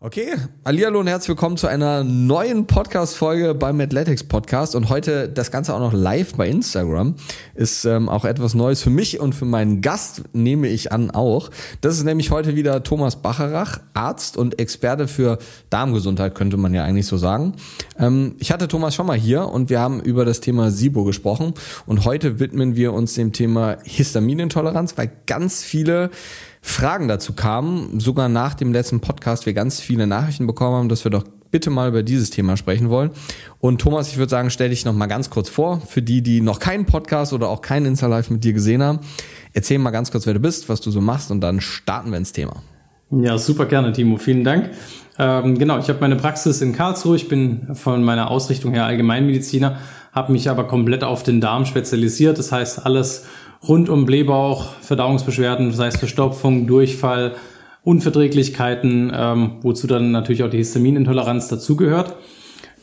Okay, hallo und herzlich willkommen zu einer neuen Podcast-Folge beim Athletics Podcast und heute das Ganze auch noch live bei Instagram. Ist ähm, auch etwas Neues für mich und für meinen Gast, nehme ich an auch. Das ist nämlich heute wieder Thomas Bacherach, Arzt und Experte für Darmgesundheit, könnte man ja eigentlich so sagen. Ähm, ich hatte Thomas schon mal hier und wir haben über das Thema SIBO gesprochen und heute widmen wir uns dem Thema Histaminintoleranz, weil ganz viele Fragen dazu kamen, sogar nach dem letzten Podcast wir ganz viele Nachrichten bekommen haben, dass wir doch bitte mal über dieses Thema sprechen wollen. Und Thomas, ich würde sagen, stell dich noch mal ganz kurz vor, für die, die noch keinen Podcast oder auch keinen Insta Live mit dir gesehen haben. Erzähl mal ganz kurz, wer du bist, was du so machst und dann starten wir ins Thema. Ja, super gerne, Timo. Vielen Dank. Ähm, genau, ich habe meine Praxis in Karlsruhe. Ich bin von meiner Ausrichtung her Allgemeinmediziner, habe mich aber komplett auf den Darm spezialisiert. Das heißt, alles rund um Blähbauch, Verdauungsbeschwerden, sei es Verstopfung, Durchfall, Unverträglichkeiten, ähm, wozu dann natürlich auch die Histaminintoleranz dazugehört.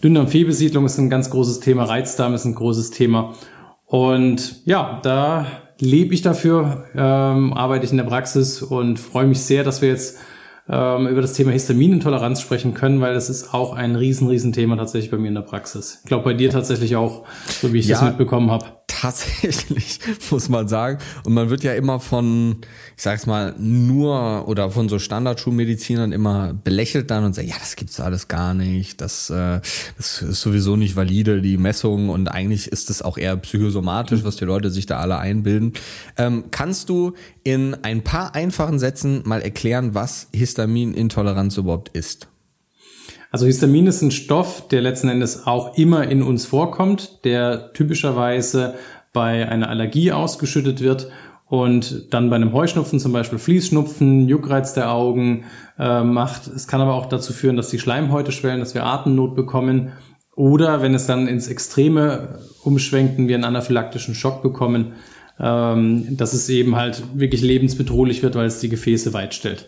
Dünndarmfehlbesiedlung ist ein ganz großes Thema, Reizdarm ist ein großes Thema. Und ja, da lebe ich dafür, ähm, arbeite ich in der Praxis und freue mich sehr, dass wir jetzt ähm, über das Thema Histaminintoleranz sprechen können, weil das ist auch ein riesen, riesen Thema tatsächlich bei mir in der Praxis. Ich glaube bei dir tatsächlich auch, so wie ich ja, das mitbekommen habe. Tatsächlich, muss man sagen. Und man wird ja immer von, ich sag's mal, nur oder von so Standardschulmedizinern immer belächelt dann und sagt, ja, das gibt's alles gar nicht, das, äh, das ist sowieso nicht valide, die Messung und eigentlich ist es auch eher psychosomatisch, was die Leute sich da alle einbilden. Ähm, kannst du in ein paar einfachen Sätzen mal erklären, was Histaminintoleranz überhaupt ist? Also Histamin ist ein Stoff, der letzten Endes auch immer in uns vorkommt, der typischerweise bei einer Allergie ausgeschüttet wird und dann bei einem Heuschnupfen zum Beispiel Fließschnupfen, Juckreiz der Augen äh, macht. Es kann aber auch dazu führen, dass die Schleimhäute schwellen, dass wir Atemnot bekommen oder wenn es dann ins Extreme umschwenkt und wir einen anaphylaktischen Schock bekommen, ähm, dass es eben halt wirklich lebensbedrohlich wird, weil es die Gefäße weit stellt.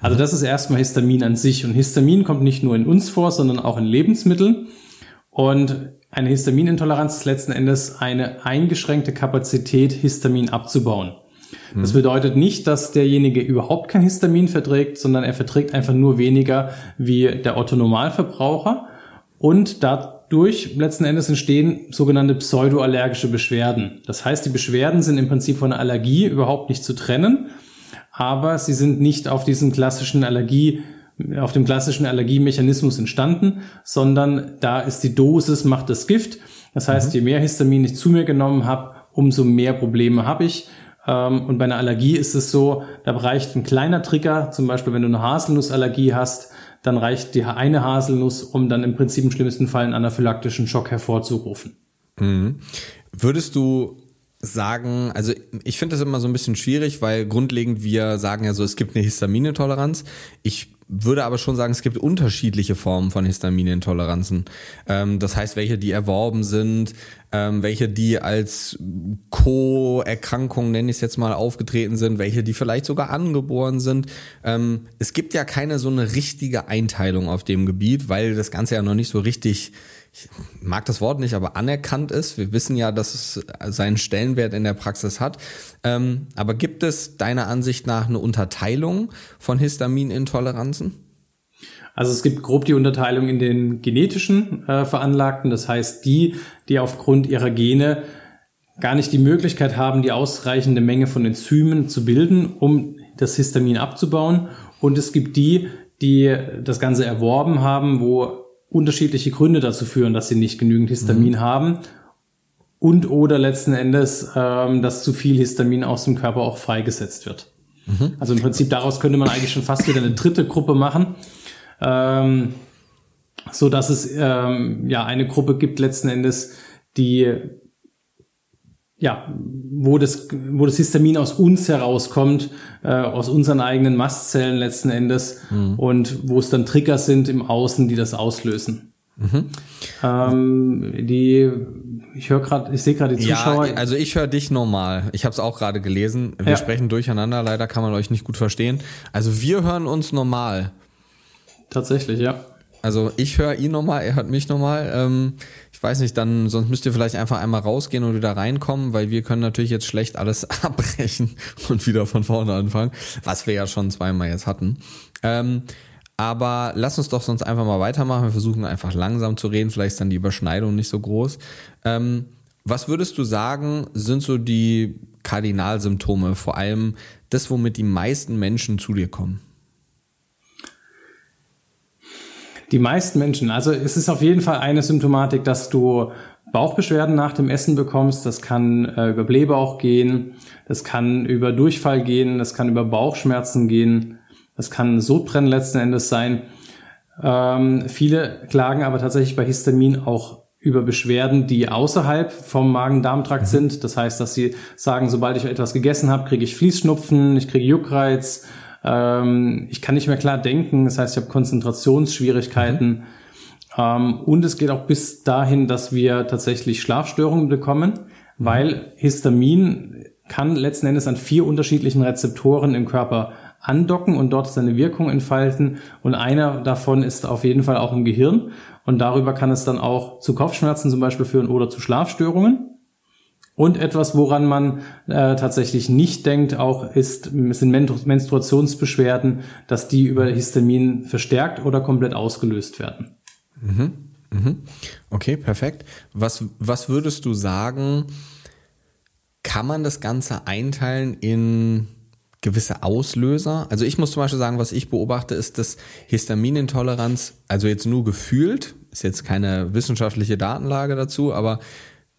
Also das ist erstmal Histamin an sich. Und Histamin kommt nicht nur in uns vor, sondern auch in Lebensmitteln. Und eine Histaminintoleranz ist letzten Endes eine eingeschränkte Kapazität, Histamin abzubauen. Das mhm. bedeutet nicht, dass derjenige überhaupt kein Histamin verträgt, sondern er verträgt einfach nur weniger wie der Otto Normalverbraucher. Und dadurch letzten Endes entstehen sogenannte pseudoallergische Beschwerden. Das heißt, die Beschwerden sind im Prinzip von einer Allergie überhaupt nicht zu trennen, aber sie sind nicht auf diesen klassischen Allergie, auf dem klassischen Allergiemechanismus entstanden, sondern da ist die Dosis macht das Gift. Das heißt, mhm. je mehr Histamin ich zu mir genommen habe, umso mehr Probleme habe ich. Ähm, und bei einer Allergie ist es so, da reicht ein kleiner Trigger, zum Beispiel wenn du eine Haselnussallergie hast, dann reicht die eine Haselnuss, um dann im Prinzip im schlimmsten Fall einen anaphylaktischen Schock hervorzurufen. Mhm. Würdest du sagen, also ich finde das immer so ein bisschen schwierig, weil grundlegend wir sagen ja so, es gibt eine Histaminintoleranz. Ich würde aber schon sagen, es gibt unterschiedliche Formen von Histaminintoleranzen. Ähm, das heißt, welche die erworben sind, ähm, welche die als Co-Erkrankung, nenne ich es jetzt mal, aufgetreten sind, welche die vielleicht sogar angeboren sind. Ähm, es gibt ja keine so eine richtige Einteilung auf dem Gebiet, weil das Ganze ja noch nicht so richtig ich mag das Wort nicht, aber anerkannt ist. Wir wissen ja, dass es seinen Stellenwert in der Praxis hat. Ähm, aber gibt es deiner Ansicht nach eine Unterteilung von Histaminintoleranzen? Also es gibt grob die Unterteilung in den genetischen äh, Veranlagten, das heißt die, die aufgrund ihrer Gene gar nicht die Möglichkeit haben, die ausreichende Menge von Enzymen zu bilden, um das Histamin abzubauen. Und es gibt die, die das Ganze erworben haben, wo unterschiedliche Gründe dazu führen, dass sie nicht genügend Histamin mhm. haben und oder letzten Endes, ähm, dass zu viel Histamin aus dem Körper auch freigesetzt wird. Mhm. Also im Prinzip daraus könnte man eigentlich schon fast wieder eine dritte Gruppe machen, ähm, so dass es ähm, ja eine Gruppe gibt letzten Endes, die ja, wo das, wo das Histamin aus uns herauskommt, äh, aus unseren eigenen Mastzellen letzten Endes mhm. und wo es dann Trigger sind im Außen, die das auslösen. Mhm. Ähm, die, ich höre gerade, ich sehe gerade die Zuschauer. Ja, also ich höre dich normal. Ich habe es auch gerade gelesen. Wir ja. sprechen durcheinander. Leider kann man euch nicht gut verstehen. Also wir hören uns normal. Tatsächlich, ja. Also ich höre ihn nochmal, er hört mich nochmal. Ähm, ich weiß nicht, dann sonst müsst ihr vielleicht einfach einmal rausgehen und wieder reinkommen, weil wir können natürlich jetzt schlecht alles abbrechen und wieder von vorne anfangen, was wir ja schon zweimal jetzt hatten. Ähm, Aber lass uns doch sonst einfach mal weitermachen. Wir versuchen einfach langsam zu reden. Vielleicht ist dann die Überschneidung nicht so groß. Ähm, was würdest du sagen, sind so die Kardinalsymptome? Vor allem das, womit die meisten Menschen zu dir kommen? Die meisten Menschen, also es ist auf jeden Fall eine Symptomatik, dass du Bauchbeschwerden nach dem Essen bekommst. Das kann äh, über Blähbauch gehen, das kann über Durchfall gehen, das kann über Bauchschmerzen gehen, das kann Sodbrennen letzten Endes sein. Ähm, viele klagen aber tatsächlich bei Histamin auch über Beschwerden, die außerhalb vom Magen-Darm-Trakt mhm. sind. Das heißt, dass sie sagen, sobald ich etwas gegessen habe, kriege ich Fließschnupfen, ich kriege Juckreiz, ähm, ich kann nicht mehr klar denken. Das heißt, ich habe Konzentrationsschwierigkeiten. Mhm. Ähm, und es geht auch bis dahin, dass wir tatsächlich Schlafstörungen bekommen, weil Histamin kann letzten Endes an vier unterschiedlichen Rezeptoren im Körper andocken und dort seine Wirkung entfalten. Und einer davon ist auf jeden Fall auch im Gehirn. Und darüber kann es dann auch zu Kopfschmerzen zum Beispiel führen oder zu Schlafstörungen. Und etwas, woran man äh, tatsächlich nicht denkt, auch ist, sind Menstruationsbeschwerden, dass die über Histamin verstärkt oder komplett ausgelöst werden. Mhm. Mhm. Okay, perfekt. Was, was würdest du sagen, kann man das Ganze einteilen in gewisse Auslöser? Also ich muss zum Beispiel sagen, was ich beobachte, ist, dass Histaminintoleranz, also jetzt nur gefühlt, ist jetzt keine wissenschaftliche Datenlage dazu, aber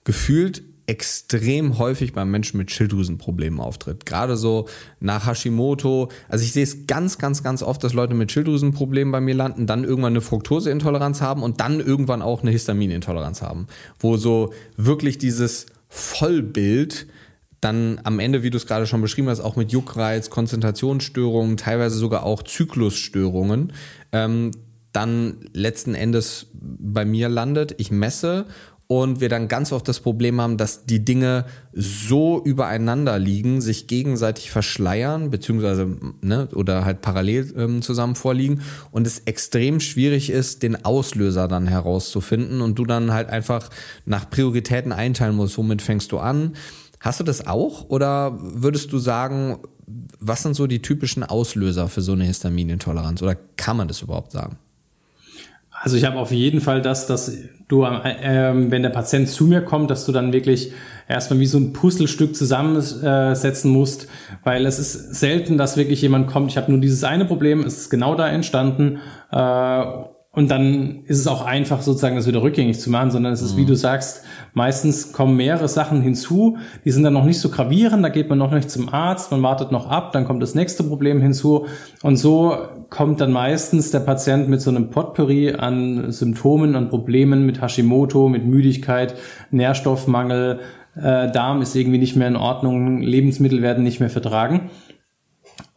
gefühlt extrem häufig beim Menschen mit Schilddrüsenproblemen auftritt. Gerade so nach Hashimoto. Also ich sehe es ganz, ganz, ganz oft, dass Leute mit Schilddrüsenproblemen bei mir landen, dann irgendwann eine Fructoseintoleranz haben und dann irgendwann auch eine Histaminintoleranz haben. Wo so wirklich dieses Vollbild dann am Ende, wie du es gerade schon beschrieben hast, auch mit Juckreiz, Konzentrationsstörungen, teilweise sogar auch Zyklusstörungen, ähm, dann letzten Endes bei mir landet. Ich messe und wir dann ganz oft das Problem haben, dass die Dinge so übereinander liegen, sich gegenseitig verschleiern, beziehungsweise, ne, oder halt parallel ähm, zusammen vorliegen und es extrem schwierig ist, den Auslöser dann herauszufinden und du dann halt einfach nach Prioritäten einteilen musst, womit fängst du an? Hast du das auch oder würdest du sagen, was sind so die typischen Auslöser für so eine Histaminintoleranz oder kann man das überhaupt sagen? Also ich habe auf jeden Fall das, dass du, äh, wenn der Patient zu mir kommt, dass du dann wirklich erstmal wie so ein Puzzlestück zusammensetzen musst, weil es ist selten, dass wirklich jemand kommt, ich habe nur dieses eine Problem, es ist genau da entstanden äh, und dann ist es auch einfach sozusagen das wieder rückgängig zu machen, sondern es ist, mhm. wie du sagst, meistens kommen mehrere Sachen hinzu, die sind dann noch nicht so gravierend, da geht man noch nicht zum Arzt, man wartet noch ab, dann kommt das nächste Problem hinzu und so kommt dann meistens der Patient mit so einem Potpourri an Symptomen, an Problemen mit Hashimoto, mit Müdigkeit, Nährstoffmangel, äh, Darm ist irgendwie nicht mehr in Ordnung, Lebensmittel werden nicht mehr vertragen.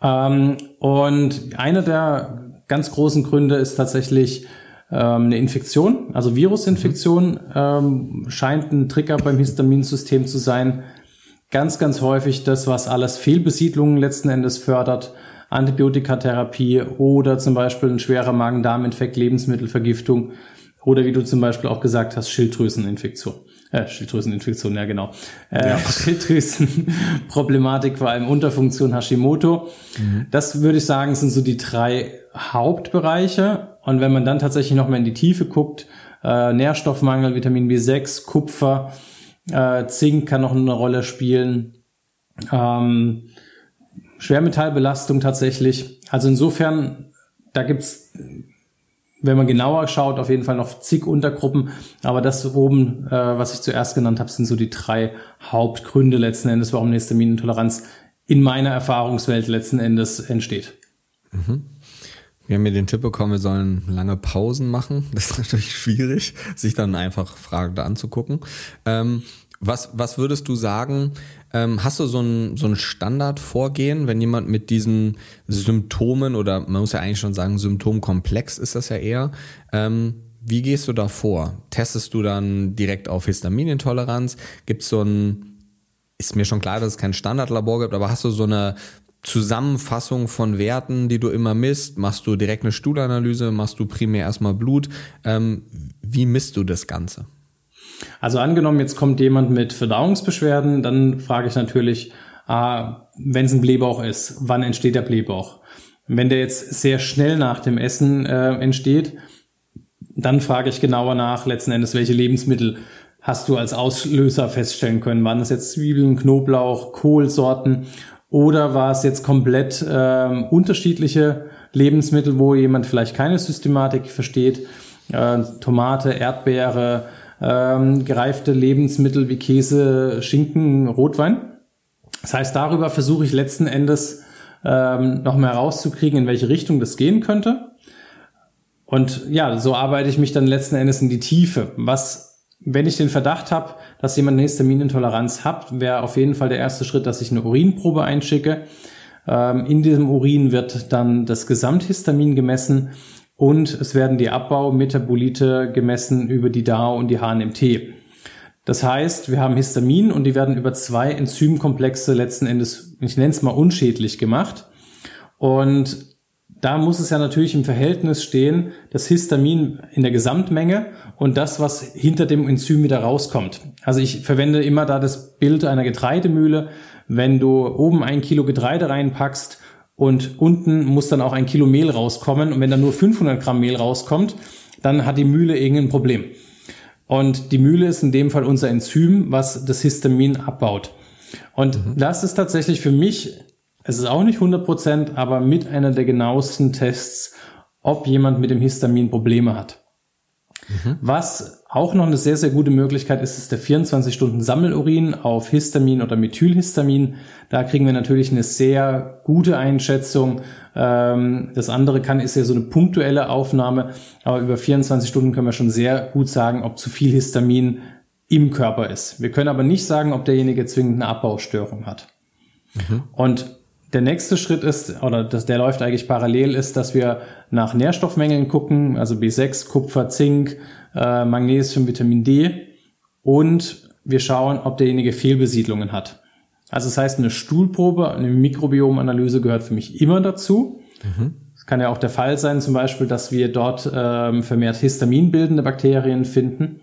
Ähm, und einer der ganz großen Gründe ist tatsächlich ähm, eine Infektion, also Virusinfektion ähm, scheint ein Trigger beim Histaminsystem zu sein. Ganz, ganz häufig das, was alles Fehlbesiedlungen letzten Endes fördert, Antibiotikatherapie oder zum Beispiel ein schwerer Magen-Darm-Infekt, Lebensmittelvergiftung oder wie du zum Beispiel auch gesagt hast, Schilddrüseninfektion. Äh, Schilddrüseninfektion, ja genau. Äh, ja. Schilddrüsenproblematik, vor allem Unterfunktion Hashimoto. Mhm. Das würde ich sagen, sind so die drei Hauptbereiche. Und wenn man dann tatsächlich noch mal in die Tiefe guckt, äh, Nährstoffmangel, Vitamin B6, Kupfer, äh, Zink kann noch eine Rolle spielen. Ähm, Schwermetallbelastung tatsächlich. Also insofern, da gibt's wenn man genauer schaut, auf jeden Fall noch zig Untergruppen. Aber das oben, äh, was ich zuerst genannt habe, sind so die drei Hauptgründe letzten Endes, warum Histaminintoleranz in meiner Erfahrungswelt letzten Endes entsteht. Mhm. Wir haben mir den Tipp bekommen, wir sollen lange Pausen machen. Das ist natürlich schwierig, sich dann einfach fragend anzugucken. Ähm, was, was würdest du sagen, hast du so ein, so ein Standardvorgehen, wenn jemand mit diesen Symptomen oder man muss ja eigentlich schon sagen, Symptomkomplex ist das ja eher, ähm, wie gehst du da vor? Testest du dann direkt auf Histaminintoleranz? Gibt es so ein, ist mir schon klar, dass es kein Standardlabor gibt, aber hast du so eine Zusammenfassung von Werten, die du immer misst? Machst du direkt eine Stuhlanalyse? Machst du primär erstmal Blut? Ähm, wie misst du das Ganze? Also angenommen, jetzt kommt jemand mit Verdauungsbeschwerden, dann frage ich natürlich, ah, wenn es ein Blähbauch ist, wann entsteht der Blähbauch? Wenn der jetzt sehr schnell nach dem Essen äh, entsteht, dann frage ich genauer nach, letzten Endes, welche Lebensmittel hast du als Auslöser feststellen können? Waren das jetzt Zwiebeln, Knoblauch, Kohlsorten oder war es jetzt komplett ähm, unterschiedliche Lebensmittel, wo jemand vielleicht keine Systematik versteht? Äh, Tomate, Erdbeere, ähm, gereifte Lebensmittel wie Käse, Schinken, Rotwein. Das heißt, darüber versuche ich letzten Endes ähm, noch mal herauszukriegen, in welche Richtung das gehen könnte. Und ja, so arbeite ich mich dann letzten Endes in die Tiefe. Was, wenn ich den Verdacht habe, dass jemand eine Histaminintoleranz hat, wäre auf jeden Fall der erste Schritt, dass ich eine Urinprobe einschicke. Ähm, in diesem Urin wird dann das Gesamthistamin gemessen und es werden die Abbaumetabolite gemessen über die DAO und die HNMT. Das heißt, wir haben Histamin und die werden über zwei Enzymkomplexe letzten Endes, ich nenne es mal unschädlich gemacht. Und da muss es ja natürlich im Verhältnis stehen, das Histamin in der Gesamtmenge und das, was hinter dem Enzym wieder rauskommt. Also ich verwende immer da das Bild einer Getreidemühle. Wenn du oben ein Kilo Getreide reinpackst und unten muss dann auch ein Kilo Mehl rauskommen und wenn da nur 500 Gramm Mehl rauskommt, dann hat die Mühle irgendein Problem. Und die Mühle ist in dem Fall unser Enzym, was das Histamin abbaut. Und mhm. das ist tatsächlich für mich, es ist auch nicht 100 Prozent, aber mit einer der genauesten Tests, ob jemand mit dem Histamin Probleme hat. Mhm. Was auch noch eine sehr, sehr gute Möglichkeit ist, ist der 24-Stunden-Sammelurin auf Histamin oder Methylhistamin. Da kriegen wir natürlich eine sehr gute Einschätzung. Ähm, das andere kann, ist ja so eine punktuelle Aufnahme, aber über 24 Stunden können wir schon sehr gut sagen, ob zu viel Histamin im Körper ist. Wir können aber nicht sagen, ob derjenige zwingend eine Abbaustörung hat. Mhm. Und der nächste Schritt ist, oder das, der läuft eigentlich parallel, ist, dass wir nach Nährstoffmängeln gucken, also B6, Kupfer, Zink, äh, Magnesium, Vitamin D und wir schauen, ob derjenige Fehlbesiedlungen hat. Also das heißt, eine Stuhlprobe, eine Mikrobiomanalyse gehört für mich immer dazu. Mhm. Es kann ja auch der Fall sein, zum Beispiel, dass wir dort ähm, vermehrt histaminbildende Bakterien finden.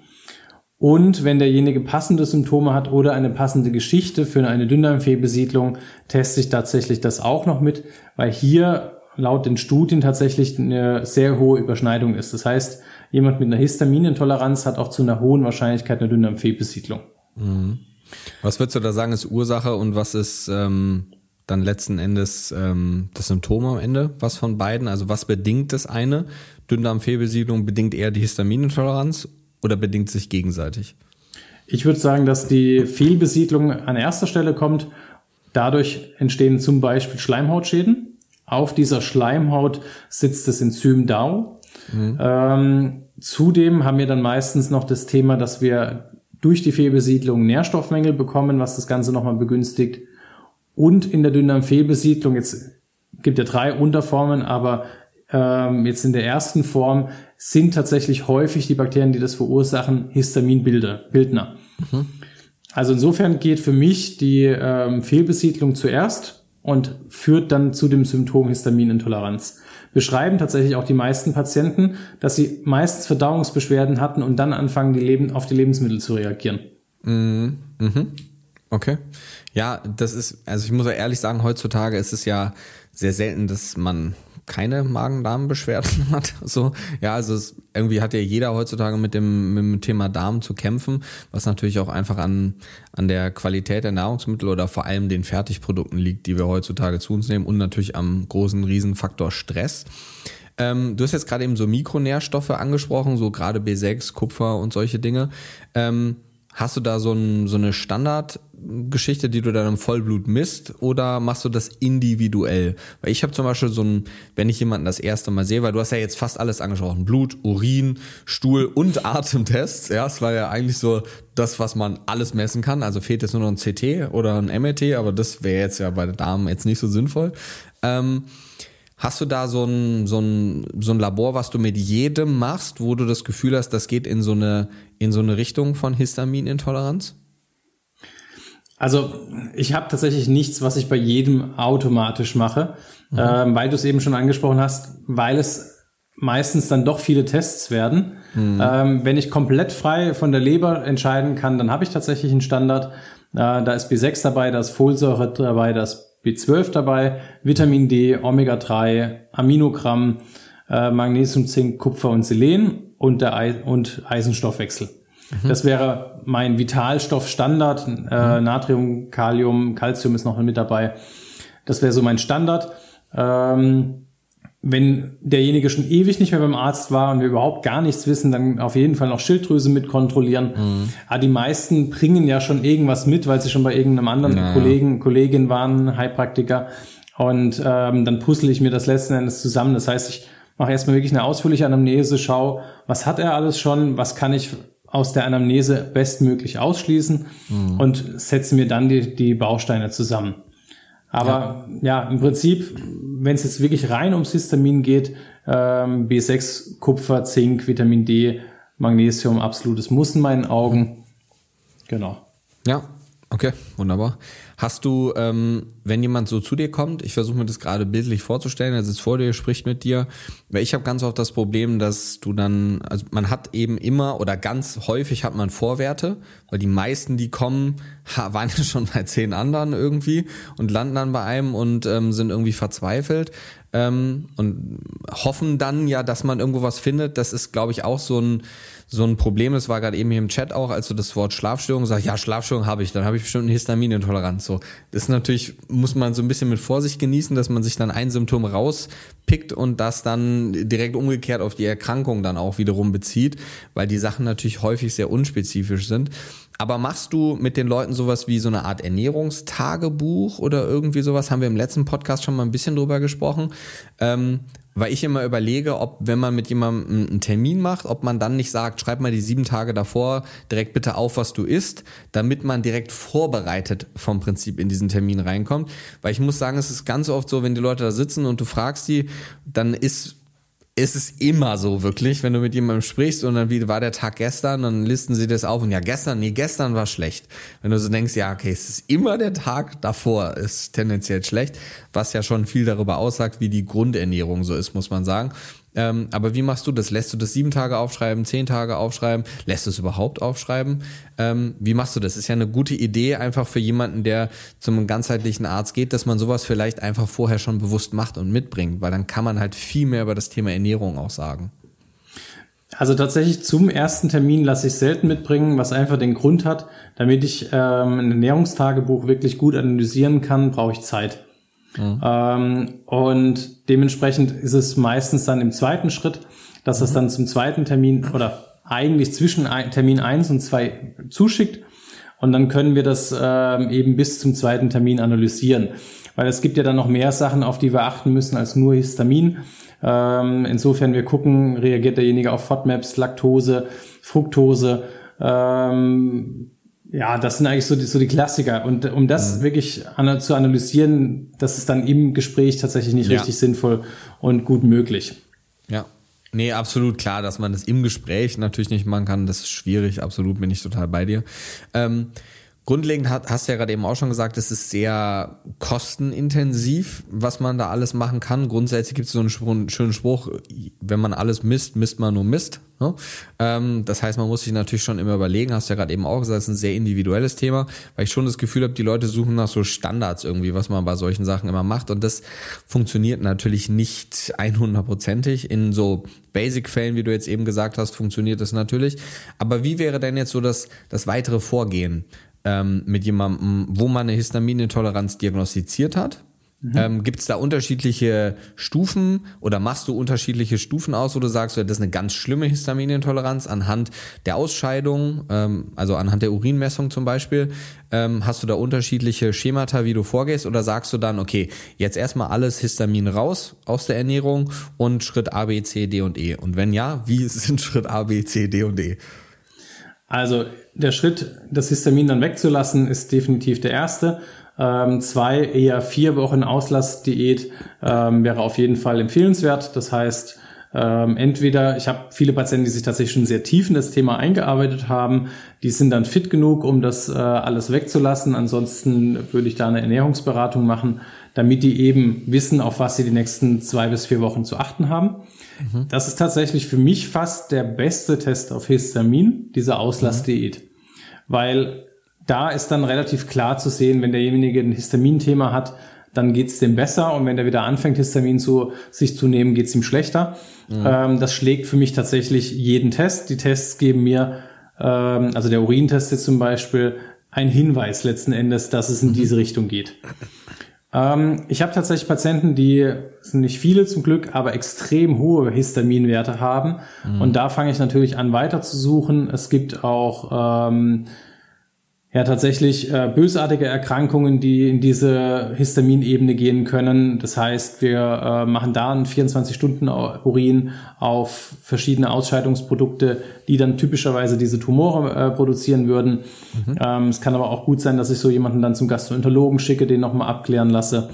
Und wenn derjenige passende Symptome hat oder eine passende Geschichte für eine Dünndarmfehlbesiedlung, teste ich tatsächlich das auch noch mit, weil hier laut den Studien tatsächlich eine sehr hohe Überschneidung ist. Das heißt, jemand mit einer Histaminintoleranz hat auch zu einer hohen Wahrscheinlichkeit eine Dünndarmfehlbesiedlung. Mhm. Was würdest du da sagen, ist Ursache und was ist ähm, dann letzten Endes ähm, das Symptom am Ende? Was von beiden? Also was bedingt das eine? Dünndarmfehlbesiedlung bedingt eher die Histaminintoleranz oder bedingt sich gegenseitig? Ich würde sagen, dass die Fehlbesiedlung an erster Stelle kommt. Dadurch entstehen zum Beispiel Schleimhautschäden. Auf dieser Schleimhaut sitzt das Enzym DAO. Mhm. Ähm, zudem haben wir dann meistens noch das Thema, dass wir durch die Fehlbesiedlung Nährstoffmängel bekommen, was das Ganze nochmal begünstigt. Und in der Dünndarmfehlbesiedlung, jetzt gibt ja drei Unterformen, aber ähm, jetzt in der ersten Form sind tatsächlich häufig die Bakterien, die das verursachen, Histaminbildner. Mhm. Also insofern geht für mich die ähm, Fehlbesiedlung zuerst und führt dann zu dem Symptom Histaminintoleranz. Beschreiben tatsächlich auch die meisten Patienten, dass sie meistens Verdauungsbeschwerden hatten und dann anfangen, die Leben, auf die Lebensmittel zu reagieren. Mhm. Mhm. Okay. Ja, das ist, also ich muss ja ehrlich sagen, heutzutage ist es ja sehr selten, dass man keine Magen-Darm-Beschwerden hat. So, ja, also es, irgendwie hat ja jeder heutzutage mit dem, mit dem Thema Darm zu kämpfen, was natürlich auch einfach an, an der Qualität der Nahrungsmittel oder vor allem den Fertigprodukten liegt, die wir heutzutage zu uns nehmen und natürlich am großen Riesenfaktor Stress. Ähm, du hast jetzt gerade eben so Mikronährstoffe angesprochen, so gerade B6, Kupfer und solche Dinge. Ähm, Hast du da so, ein, so eine Standardgeschichte, die du dann im Vollblut misst oder machst du das individuell? Weil ich habe zum Beispiel so ein, wenn ich jemanden das erste Mal sehe, weil du hast ja jetzt fast alles angesprochen, Blut, Urin, Stuhl und Atemtests. Ja, es war ja eigentlich so das, was man alles messen kann. Also fehlt jetzt nur noch ein CT oder ein MRT, aber das wäre jetzt ja bei den Damen jetzt nicht so sinnvoll. Ähm, Hast du da so ein, so, ein, so ein Labor, was du mit jedem machst, wo du das Gefühl hast, das geht in so eine, in so eine Richtung von Histaminintoleranz? Also ich habe tatsächlich nichts, was ich bei jedem automatisch mache, mhm. ähm, weil du es eben schon angesprochen hast, weil es meistens dann doch viele Tests werden. Mhm. Ähm, wenn ich komplett frei von der Leber entscheiden kann, dann habe ich tatsächlich einen Standard. Äh, da ist B6 dabei, da ist Folsäure dabei, da ist B12 dabei, Vitamin D, Omega-3, Aminogramm, äh, Magnesium, Zink, Kupfer und Selen und, der Ei und Eisenstoffwechsel. Mhm. Das wäre mein Vitalstoffstandard. Äh, mhm. Natrium, Kalium, Calcium ist noch mit dabei. Das wäre so mein Standard. Ähm, wenn derjenige schon ewig nicht mehr beim Arzt war und wir überhaupt gar nichts wissen, dann auf jeden Fall noch Schilddrüse mit kontrollieren. Mhm. Aber die meisten bringen ja schon irgendwas mit, weil sie schon bei irgendeinem anderen naja. Kollegen, Kollegin waren, Heilpraktiker. Und ähm, dann puzzle ich mir das letzten Endes zusammen. Das heißt, ich mache erstmal wirklich eine ausführliche Anamnese, schau, was hat er alles schon, was kann ich aus der Anamnese bestmöglich ausschließen mhm. und setze mir dann die, die Bausteine zusammen. Aber ja, ja im Prinzip, wenn es jetzt wirklich rein ums Histamin geht, ähm, B6, Kupfer, Zink, Vitamin D, Magnesium, absolutes Muss in meinen Augen. Genau. Ja, okay, wunderbar. Hast du, ähm, wenn jemand so zu dir kommt, ich versuche mir das gerade bildlich vorzustellen, er sitzt vor dir, spricht mit dir, weil ich habe ganz oft das Problem, dass du dann, also man hat eben immer oder ganz häufig hat man Vorwerte, weil die meisten, die kommen, waren ja schon bei zehn anderen irgendwie und landen dann bei einem und ähm, sind irgendwie verzweifelt ähm, und hoffen dann ja, dass man irgendwo was findet. Das ist, glaube ich, auch so ein so ein Problem. Das war gerade eben hier im Chat auch, als du das Wort Schlafstörung sagst. Ja, Schlafstörung habe ich, dann habe ich bestimmt eine Histaminintoleranz. So, das ist natürlich muss man so ein bisschen mit Vorsicht genießen, dass man sich dann ein Symptom rauspickt und das dann direkt umgekehrt auf die Erkrankung dann auch wiederum bezieht, weil die Sachen natürlich häufig sehr unspezifisch sind. Aber machst du mit den Leuten sowas wie so eine Art Ernährungstagebuch oder irgendwie sowas? Haben wir im letzten Podcast schon mal ein bisschen drüber gesprochen. Ähm, weil ich immer überlege, ob, wenn man mit jemandem einen Termin macht, ob man dann nicht sagt, schreib mal die sieben Tage davor direkt bitte auf, was du isst, damit man direkt vorbereitet vom Prinzip in diesen Termin reinkommt. Weil ich muss sagen, es ist ganz oft so, wenn die Leute da sitzen und du fragst die, dann ist ist es immer so wirklich, wenn du mit jemandem sprichst und dann wie war der Tag gestern, dann listen sie das auf und ja gestern, nee, gestern war schlecht. Wenn du so denkst, ja, okay, es ist immer der Tag davor, ist tendenziell schlecht, was ja schon viel darüber aussagt, wie die Grundernährung so ist, muss man sagen. Ähm, aber wie machst du das? Lässt du das sieben Tage aufschreiben, zehn Tage aufschreiben? Lässt du es überhaupt aufschreiben? Ähm, wie machst du das? Ist ja eine gute Idee einfach für jemanden, der zum ganzheitlichen Arzt geht, dass man sowas vielleicht einfach vorher schon bewusst macht und mitbringt, weil dann kann man halt viel mehr über das Thema Ernährung auch sagen. Also tatsächlich zum ersten Termin lasse ich selten mitbringen, was einfach den Grund hat, damit ich ähm, ein Ernährungstagebuch wirklich gut analysieren kann, brauche ich Zeit. Mhm. Ähm, und dementsprechend ist es meistens dann im zweiten Schritt, dass mhm. es dann zum zweiten Termin oder eigentlich zwischen Termin eins und zwei zuschickt. Und dann können wir das ähm, eben bis zum zweiten Termin analysieren. Weil es gibt ja dann noch mehr Sachen, auf die wir achten müssen als nur Histamin. Ähm, insofern wir gucken, reagiert derjenige auf FODMAPs, Laktose, Fructose, ähm, ja, das sind eigentlich so die, so die Klassiker. Und um das mhm. wirklich an, zu analysieren, das ist dann im Gespräch tatsächlich nicht ja. richtig sinnvoll und gut möglich. Ja. Nee, absolut klar, dass man das im Gespräch natürlich nicht machen kann. Das ist schwierig, absolut, bin ich total bei dir. Ähm, Grundlegend hat, hast du ja gerade eben auch schon gesagt, es ist sehr kostenintensiv, was man da alles machen kann. Grundsätzlich gibt es so einen schönen Spruch, wenn man alles misst, misst man nur Mist. Ne? Ähm, das heißt, man muss sich natürlich schon immer überlegen, hast du ja gerade eben auch gesagt, es ist ein sehr individuelles Thema, weil ich schon das Gefühl habe, die Leute suchen nach so Standards irgendwie, was man bei solchen Sachen immer macht. Und das funktioniert natürlich nicht 100%ig. In so Basic-Fällen, wie du jetzt eben gesagt hast, funktioniert das natürlich. Aber wie wäre denn jetzt so das, das weitere Vorgehen? ähm, mit jemandem, wo man eine Histaminintoleranz diagnostiziert hat. Mhm. Ähm, Gibt es da unterschiedliche Stufen oder machst du unterschiedliche Stufen aus, wo du sagst, das ist eine ganz schlimme Histaminintoleranz anhand der Ausscheidung, ähm, also anhand der Urinmessung zum Beispiel? Ähm, hast du da unterschiedliche Schemata, wie du vorgehst oder sagst du dann, okay, jetzt erstmal alles Histamin raus aus der Ernährung und Schritt A, B, C, D und E? Und wenn ja, wie sind Schritt A, B, C, D und E? Also der Schritt, das Histamin dann wegzulassen, ist definitiv der erste. Ähm, zwei, eher vier Wochen Auslassdiät ähm, wäre auf jeden Fall empfehlenswert. Das heißt, ähm, entweder, ich habe viele Patienten, die sich tatsächlich schon sehr tief in das Thema eingearbeitet haben, die sind dann fit genug, um das äh, alles wegzulassen. Ansonsten würde ich da eine Ernährungsberatung machen, damit die eben wissen, auf was sie die nächsten zwei bis vier Wochen zu achten haben. Mhm. Das ist tatsächlich für mich fast der beste Test auf Histamin, diese Auslassdiät. Mhm. Weil da ist dann relativ klar zu sehen, wenn derjenige ein Histaminthema hat, dann geht's dem besser und wenn der wieder anfängt, Histamin zu sich zu nehmen, geht's ihm schlechter. Mhm. Ähm, das schlägt für mich tatsächlich jeden Test. Die Tests geben mir, ähm, also der Urintest jetzt zum Beispiel, ein Hinweis letzten Endes, dass es in mhm. diese Richtung geht. Ähm, ich habe tatsächlich Patienten, die sind nicht viele zum Glück, aber extrem hohe Histaminwerte haben. Mhm. Und da fange ich natürlich an weiter zu suchen. Es gibt auch ähm, ja tatsächlich äh, bösartige Erkrankungen, die in diese Histaminebene gehen können. Das heißt, wir äh, machen da einen 24-Stunden-Urin auf verschiedene Ausscheidungsprodukte, die dann typischerweise diese Tumore äh, produzieren würden. Mhm. Ähm, es kann aber auch gut sein, dass ich so jemanden dann zum Gastroenterologen schicke, den nochmal abklären lasse.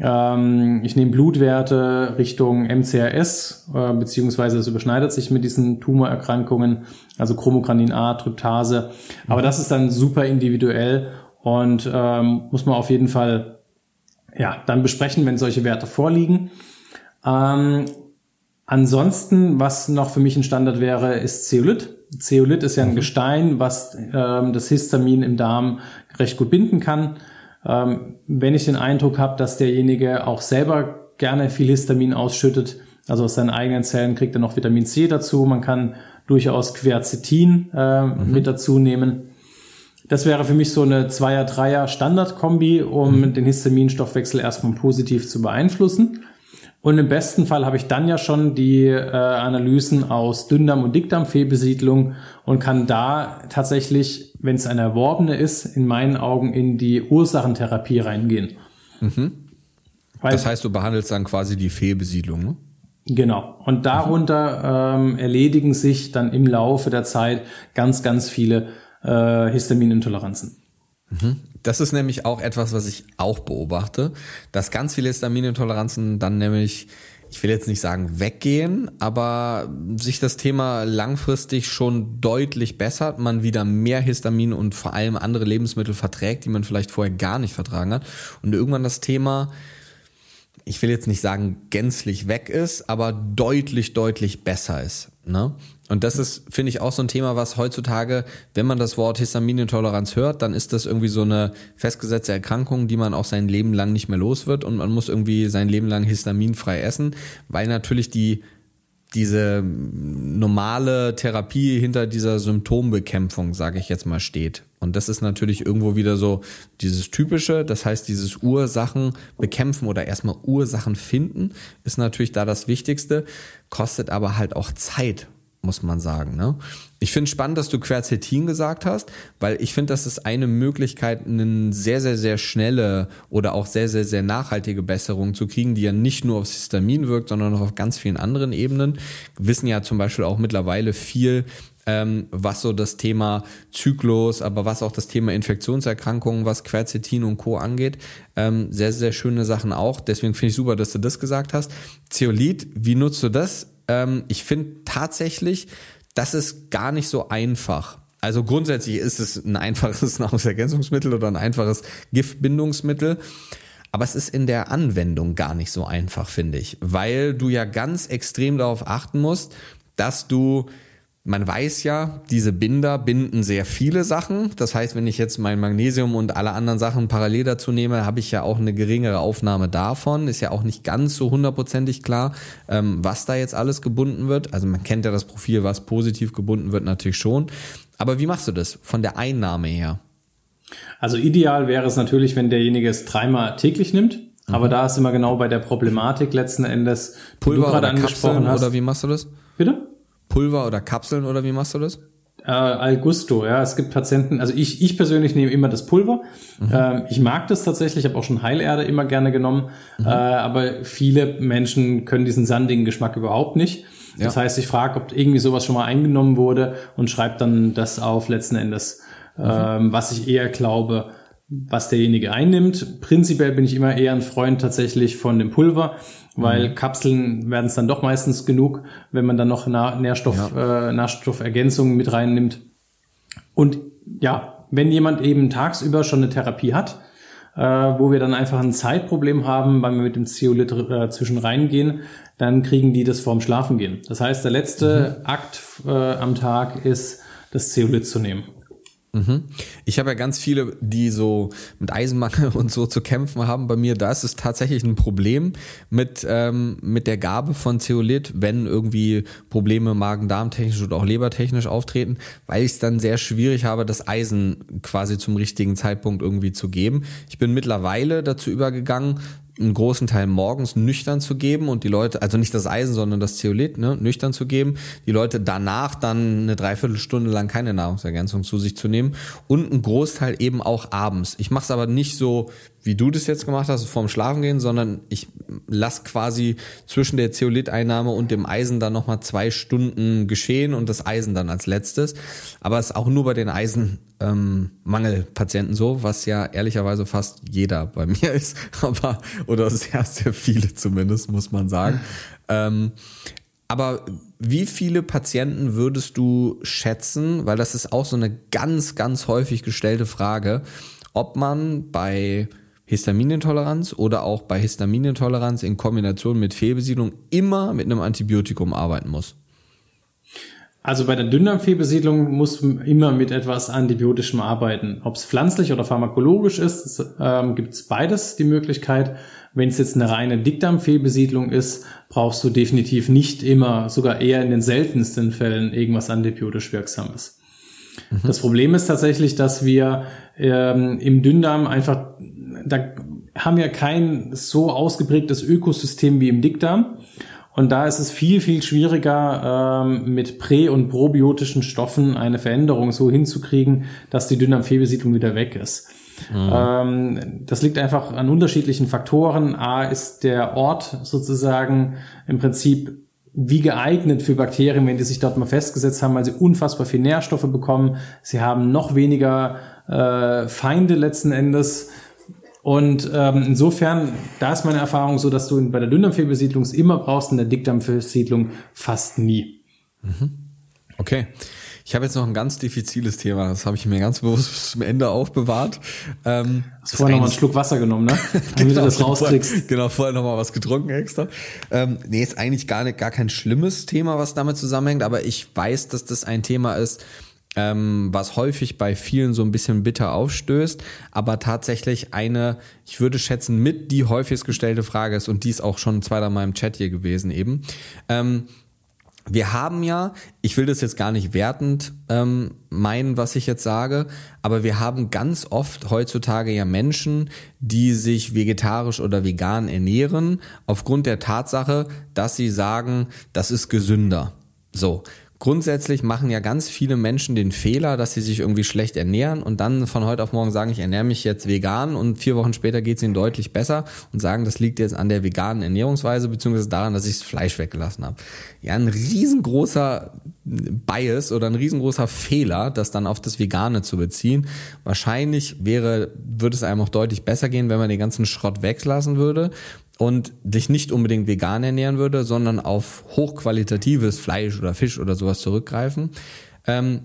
Ähm, ich nehme Blutwerte Richtung MCRS, äh, beziehungsweise es überschneidet sich mit diesen Tumorerkrankungen, also Chromogranin A, Tryptase. Aber das ist dann super individuell und ähm, muss man auf jeden Fall ja, dann besprechen, wenn solche Werte vorliegen. Ähm, ansonsten, was noch für mich ein Standard wäre, ist Zeolit. Zeolit ist ja ein mhm. Gestein, was ähm, das Histamin im Darm recht gut binden kann. Ähm, wenn ich den Eindruck habe, dass derjenige auch selber gerne viel Histamin ausschüttet, also aus seinen eigenen Zellen kriegt er noch Vitamin C dazu. Man kann durchaus Quercetin äh, mhm. mit dazu nehmen. Das wäre für mich so eine Zweier-Dreier Standardkombi, um mhm. den Histaminstoffwechsel erstmal positiv zu beeinflussen. Und im besten Fall habe ich dann ja schon die äh, Analysen aus Dünndarm- und Dickdarmfehlbesiedlung und kann da tatsächlich, wenn es eine erworbene ist, in meinen Augen in die Ursachentherapie reingehen. Mhm. das heißt, du behandelst dann quasi die Fehlbesiedlung, ne? Genau. Und darunter ähm, erledigen sich dann im Laufe der Zeit ganz, ganz viele äh, Histaminintoleranzen. Mhm. Das ist nämlich auch etwas, was ich auch beobachte, dass ganz viele Histaminintoleranzen dann nämlich, ich will jetzt nicht sagen weggehen, aber sich das Thema langfristig schon deutlich bessert, man wieder mehr Histamin und vor allem andere Lebensmittel verträgt, die man vielleicht vorher gar nicht vertragen hat und irgendwann das Thema ich will jetzt nicht sagen gänzlich weg ist, aber deutlich, deutlich besser ist. Ne? Und das ist, finde ich, auch so ein Thema, was heutzutage, wenn man das Wort Histaminintoleranz hört, dann ist das irgendwie so eine festgesetzte Erkrankung, die man auch sein Leben lang nicht mehr los wird. Und man muss irgendwie sein Leben lang histaminfrei essen, weil natürlich die diese normale Therapie hinter dieser Symptombekämpfung, sage ich jetzt mal, steht. Und das ist natürlich irgendwo wieder so dieses typische, das heißt, dieses Ursachen bekämpfen oder erstmal Ursachen finden, ist natürlich da das Wichtigste, kostet aber halt auch Zeit muss man sagen. Ne? Ich finde spannend, dass du Quercetin gesagt hast, weil ich finde, das ist eine Möglichkeit, eine sehr, sehr, sehr schnelle oder auch sehr, sehr, sehr nachhaltige Besserung zu kriegen, die ja nicht nur aufs Histamin wirkt, sondern auch auf ganz vielen anderen Ebenen. Wir wissen ja zum Beispiel auch mittlerweile viel, ähm, was so das Thema Zyklus, aber was auch das Thema Infektionserkrankungen, was Quercetin und Co. angeht. Ähm, sehr, sehr schöne Sachen auch. Deswegen finde ich super, dass du das gesagt hast. Zeolit, wie nutzt du das? Ähm, ich finde tatsächlich, das ist gar nicht so einfach. Also grundsätzlich ist es ein einfaches Nahrungsergänzungsmittel oder ein einfaches Giftbindungsmittel. Aber es ist in der Anwendung gar nicht so einfach, finde ich, weil du ja ganz extrem darauf achten musst, dass du man weiß ja, diese Binder binden sehr viele Sachen. Das heißt, wenn ich jetzt mein Magnesium und alle anderen Sachen parallel dazu nehme, habe ich ja auch eine geringere Aufnahme davon. Ist ja auch nicht ganz so hundertprozentig klar, ähm, was da jetzt alles gebunden wird. Also man kennt ja das Profil, was positiv gebunden wird, natürlich schon. Aber wie machst du das von der Einnahme her? Also ideal wäre es natürlich, wenn derjenige es dreimal täglich nimmt. Mhm. Aber da ist immer genau bei der Problematik letzten Endes, Pulver du gerade angesprochen hast. Oder wie machst du das? Bitte? Pulver oder Kapseln oder wie machst du das? Äh, Al Gusto, ja. Es gibt Patienten, also ich, ich persönlich nehme immer das Pulver. Mhm. Ähm, ich mag das tatsächlich, ich habe auch schon Heilerde immer gerne genommen. Mhm. Äh, aber viele Menschen können diesen sandigen Geschmack überhaupt nicht. Ja. Das heißt, ich frage, ob irgendwie sowas schon mal eingenommen wurde und schreibe dann das auf letzten Endes, mhm. ähm, was ich eher glaube, was derjenige einnimmt. Prinzipiell bin ich immer eher ein Freund tatsächlich von dem Pulver, weil mhm. Kapseln werden es dann doch meistens genug, wenn man dann noch Nährstoff, ja. äh, Nährstoffergänzungen mit reinnimmt. Und ja, wenn jemand eben tagsüber schon eine Therapie hat, äh, wo wir dann einfach ein Zeitproblem haben, weil wir mit dem Zeolit äh, zwischen reingehen, dann kriegen die das vorm Schlafengehen. Das heißt, der letzte mhm. Akt äh, am Tag ist, das Zeolit zu nehmen. Mhm. Ich habe ja ganz viele, die so mit Eisenmangel und so zu kämpfen haben bei mir. Da ist es tatsächlich ein Problem mit, ähm, mit der Gabe von Zeolit, wenn irgendwie Probleme Magen-Darm-technisch oder auch lebertechnisch auftreten, weil ich es dann sehr schwierig habe, das Eisen quasi zum richtigen Zeitpunkt irgendwie zu geben. Ich bin mittlerweile dazu übergegangen, einen großen Teil morgens nüchtern zu geben und die Leute, also nicht das Eisen, sondern das Zeolit, ne, nüchtern zu geben, die Leute danach dann eine Dreiviertelstunde lang keine Nahrungsergänzung zu sich zu nehmen und einen Großteil eben auch abends. Ich mache es aber nicht so wie du das jetzt gemacht hast, vorm Schlafengehen, sondern ich lass quasi zwischen der Zeoliteinnahme und dem Eisen dann nochmal zwei Stunden geschehen und das Eisen dann als letztes. Aber es ist auch nur bei den Eisenmangelpatienten ähm, so, was ja ehrlicherweise fast jeder bei mir ist, aber oder sehr, sehr viele zumindest, muss man sagen. ähm, aber wie viele Patienten würdest du schätzen, weil das ist auch so eine ganz, ganz häufig gestellte Frage, ob man bei Histaminintoleranz oder auch bei Histaminintoleranz in Kombination mit Fehlbesiedlung immer mit einem Antibiotikum arbeiten muss? Also bei der Dünndarmfehlbesiedlung muss man immer mit etwas Antibiotischem arbeiten. Ob es pflanzlich oder pharmakologisch ist, ähm, gibt es beides die Möglichkeit. Wenn es jetzt eine reine Dickdarmfehlbesiedlung ist, brauchst du definitiv nicht immer, sogar eher in den seltensten Fällen, irgendwas antibiotisch Wirksames. Mhm. Das Problem ist tatsächlich, dass wir ähm, im Dünndarm einfach da haben wir kein so ausgeprägtes Ökosystem wie im Dickdarm. Und da ist es viel, viel schwieriger, ähm, mit prä- und probiotischen Stoffen eine Veränderung so hinzukriegen, dass die Dünndarmfehlbesiedlung wieder weg ist. Mhm. Ähm, das liegt einfach an unterschiedlichen Faktoren. A ist der Ort sozusagen im Prinzip wie geeignet für Bakterien, wenn die sich dort mal festgesetzt haben, weil sie unfassbar viel Nährstoffe bekommen. Sie haben noch weniger äh, Feinde letzten Endes. Und ähm, insofern, da ist meine Erfahrung so, dass du bei der Dünndarmfehlbesiedlung es immer brauchst, in der Dickdarmfehlbesiedlung fast nie. Mhm. Okay. Ich habe jetzt noch ein ganz diffiziles Thema, das habe ich mir ganz bewusst bis zum Ende aufbewahrt. Ähm, Hast vorher noch mal einen Schluck Wasser genommen, ne? Damit genau, du das rauskriegst. Vorher, genau, vorher noch mal was getrunken extra. Ähm, nee, ist eigentlich gar nicht, gar kein schlimmes Thema, was damit zusammenhängt, aber ich weiß, dass das ein Thema ist, ähm, was häufig bei vielen so ein bisschen bitter aufstößt, aber tatsächlich eine, ich würde schätzen, mit die häufigst gestellte Frage ist und die ist auch schon zweimal Mal im Chat hier gewesen eben. Ähm, wir haben ja, ich will das jetzt gar nicht wertend ähm, meinen, was ich jetzt sage, aber wir haben ganz oft heutzutage ja Menschen, die sich vegetarisch oder vegan ernähren, aufgrund der Tatsache, dass sie sagen, das ist gesünder. So, grundsätzlich machen ja ganz viele Menschen den Fehler, dass sie sich irgendwie schlecht ernähren und dann von heute auf morgen sagen, ich ernähre mich jetzt vegan und vier Wochen später geht es ihnen deutlich besser und sagen, das liegt jetzt an der veganen Ernährungsweise beziehungsweise daran, dass ich das Fleisch weggelassen habe. Ja, ein riesengroßer Bias oder ein riesengroßer Fehler, das dann auf das Vegane zu beziehen. Wahrscheinlich wäre, würde es einem auch deutlich besser gehen, wenn man den ganzen Schrott weglassen würde und dich nicht unbedingt vegan ernähren würde, sondern auf hochqualitatives Fleisch oder Fisch oder sowas zurückgreifen. Ähm,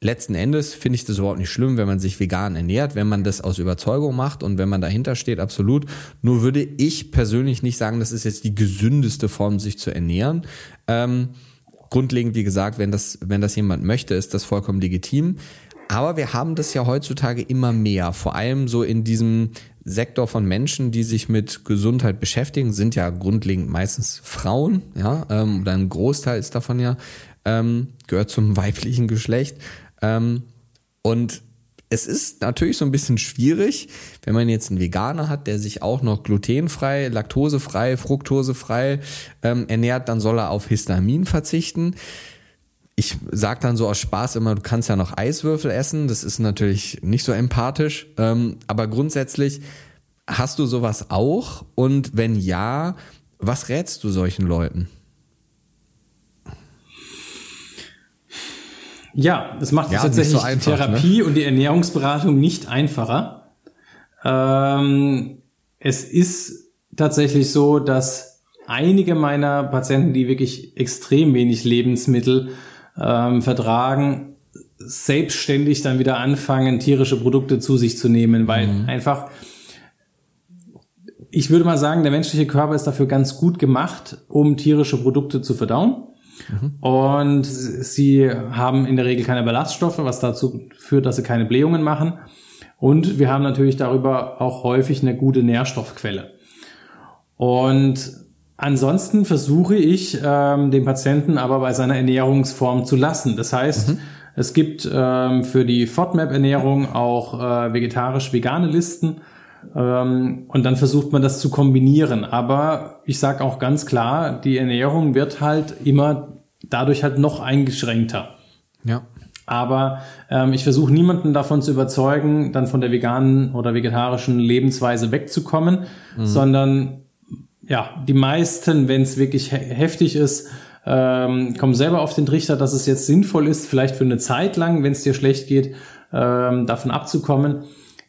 letzten Endes finde ich das überhaupt nicht schlimm, wenn man sich vegan ernährt, wenn man das aus Überzeugung macht und wenn man dahinter steht, absolut. Nur würde ich persönlich nicht sagen, das ist jetzt die gesündeste Form, sich zu ernähren. Ähm, grundlegend, wie gesagt, wenn das, wenn das jemand möchte, ist das vollkommen legitim. Aber wir haben das ja heutzutage immer mehr, vor allem so in diesem Sektor von Menschen, die sich mit Gesundheit beschäftigen, sind ja grundlegend meistens Frauen, ja, ähm, oder ein Großteil ist davon ja, ähm, gehört zum weiblichen Geschlecht. Ähm, und es ist natürlich so ein bisschen schwierig, wenn man jetzt einen Veganer hat, der sich auch noch glutenfrei, laktosefrei, fruktosefrei ähm, ernährt, dann soll er auf Histamin verzichten ich sag dann so aus Spaß immer, du kannst ja noch Eiswürfel essen. Das ist natürlich nicht so empathisch. Ähm, aber grundsätzlich hast du sowas auch? Und wenn ja, was rätst du solchen Leuten? Ja, das macht ja, tatsächlich so einfach, die Therapie ne? und die Ernährungsberatung nicht einfacher. Ähm, es ist tatsächlich so, dass einige meiner Patienten, die wirklich extrem wenig Lebensmittel ähm, vertragen, selbstständig dann wieder anfangen, tierische Produkte zu sich zu nehmen, weil mhm. einfach, ich würde mal sagen, der menschliche Körper ist dafür ganz gut gemacht, um tierische Produkte zu verdauen. Mhm. Und sie haben in der Regel keine Ballaststoffe, was dazu führt, dass sie keine Blähungen machen. Und wir haben natürlich darüber auch häufig eine gute Nährstoffquelle. Und ansonsten versuche ich, ähm, den Patienten aber bei seiner Ernährungsform zu lassen. Das heißt, mhm. es gibt ähm, für die FODMAP-Ernährung auch äh, vegetarisch-vegane Listen. Ähm, und dann versucht man das zu kombinieren. Aber ich sage auch ganz klar, die Ernährung wird halt immer dadurch halt noch eingeschränkter. Ja. Aber ähm, ich versuche niemanden davon zu überzeugen, dann von der veganen oder vegetarischen Lebensweise wegzukommen, mhm. sondern ja, die meisten, wenn es wirklich he heftig ist, ähm, kommen selber auf den Trichter, dass es jetzt sinnvoll ist, vielleicht für eine Zeit lang, wenn es dir schlecht geht, ähm, davon abzukommen.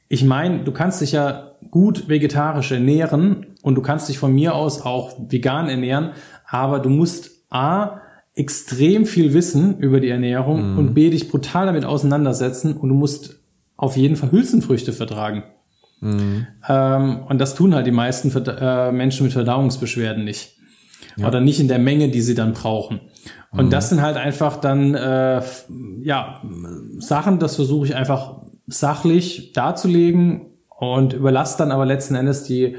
Ich meine, du kannst dich ja gut vegetarisch ernähren und du kannst dich von mir aus auch vegan ernähren, aber du musst A, extrem viel wissen über die Ernährung mhm. und B, dich brutal damit auseinandersetzen und du musst auf jeden Fall Hülsenfrüchte vertragen. Mhm. Ähm, und das tun halt die meisten äh, Menschen mit Verdauungsbeschwerden nicht. Ja. Oder nicht in der Menge, die sie dann brauchen. Und mhm. das sind halt einfach dann äh, ja Sachen, das versuche ich einfach sachlich darzulegen und überlasse dann aber letzten Endes die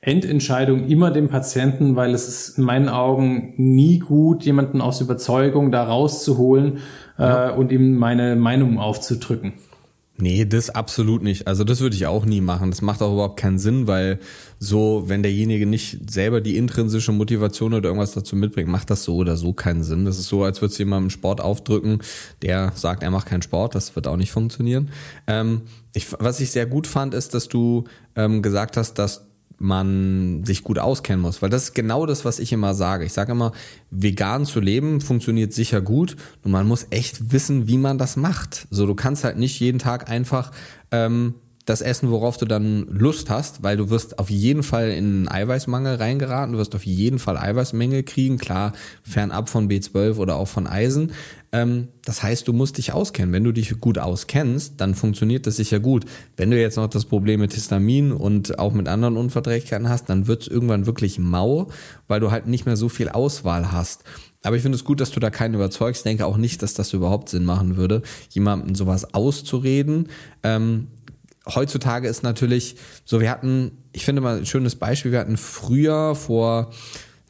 Endentscheidung immer dem Patienten, weil es ist in meinen Augen nie gut, jemanden aus Überzeugung da rauszuholen ja. äh, und ihm meine Meinung aufzudrücken. Nee, das absolut nicht. Also das würde ich auch nie machen. Das macht auch überhaupt keinen Sinn, weil so, wenn derjenige nicht selber die intrinsische Motivation oder irgendwas dazu mitbringt, macht das so oder so keinen Sinn. Das ist so, als würdest du jemandem Sport aufdrücken, der sagt, er macht keinen Sport. Das wird auch nicht funktionieren. Ähm, ich, was ich sehr gut fand, ist, dass du ähm, gesagt hast, dass man sich gut auskennen muss, weil das ist genau das, was ich immer sage. Ich sage immer, vegan zu leben funktioniert sicher gut, nur man muss echt wissen, wie man das macht. So, du kannst halt nicht jeden Tag einfach ähm, das essen, worauf du dann Lust hast, weil du wirst auf jeden Fall in einen Eiweißmangel reingeraten, du wirst auf jeden Fall Eiweißmängel kriegen, klar, fernab von B12 oder auch von Eisen. Ähm, das heißt, du musst dich auskennen. Wenn du dich gut auskennst, dann funktioniert das sicher gut. Wenn du jetzt noch das Problem mit Histamin und auch mit anderen Unverträglichkeiten hast, dann wird es irgendwann wirklich mau, weil du halt nicht mehr so viel Auswahl hast. Aber ich finde es gut, dass du da keinen überzeugst. Ich denke auch nicht, dass das überhaupt Sinn machen würde, jemandem sowas auszureden. Ähm, heutzutage ist natürlich so, wir hatten, ich finde mal ein schönes Beispiel, wir hatten früher vor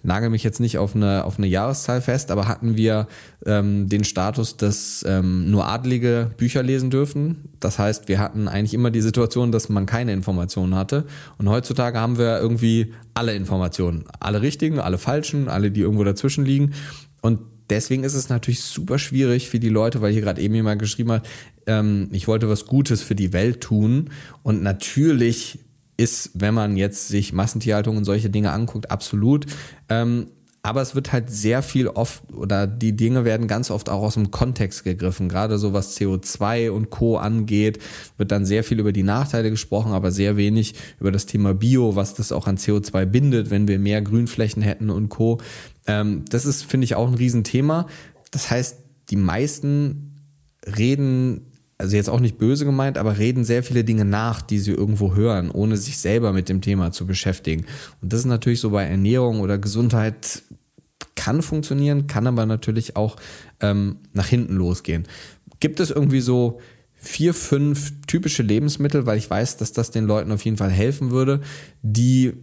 nagel mich jetzt nicht auf eine, auf eine Jahreszahl fest, aber hatten wir ähm, den Status, dass ähm, nur Adlige Bücher lesen dürfen. Das heißt, wir hatten eigentlich immer die Situation, dass man keine Informationen hatte. Und heutzutage haben wir irgendwie alle Informationen. Alle richtigen, alle falschen, alle, die irgendwo dazwischen liegen. Und deswegen ist es natürlich super schwierig für die Leute, weil hier gerade eben jemand geschrieben hat, ähm, ich wollte was Gutes für die Welt tun. Und natürlich ist, wenn man jetzt sich Massentierhaltung und solche Dinge anguckt, absolut. Ähm, aber es wird halt sehr viel oft oder die Dinge werden ganz oft auch aus dem Kontext gegriffen. Gerade so was CO2 und Co. angeht, wird dann sehr viel über die Nachteile gesprochen, aber sehr wenig über das Thema Bio, was das auch an CO2 bindet, wenn wir mehr Grünflächen hätten und Co. Ähm, das ist, finde ich, auch ein Riesenthema. Das heißt, die meisten reden also jetzt auch nicht böse gemeint, aber reden sehr viele Dinge nach, die sie irgendwo hören, ohne sich selber mit dem Thema zu beschäftigen. Und das ist natürlich so bei Ernährung oder Gesundheit kann funktionieren, kann aber natürlich auch ähm, nach hinten losgehen. Gibt es irgendwie so vier, fünf typische Lebensmittel, weil ich weiß, dass das den Leuten auf jeden Fall helfen würde, die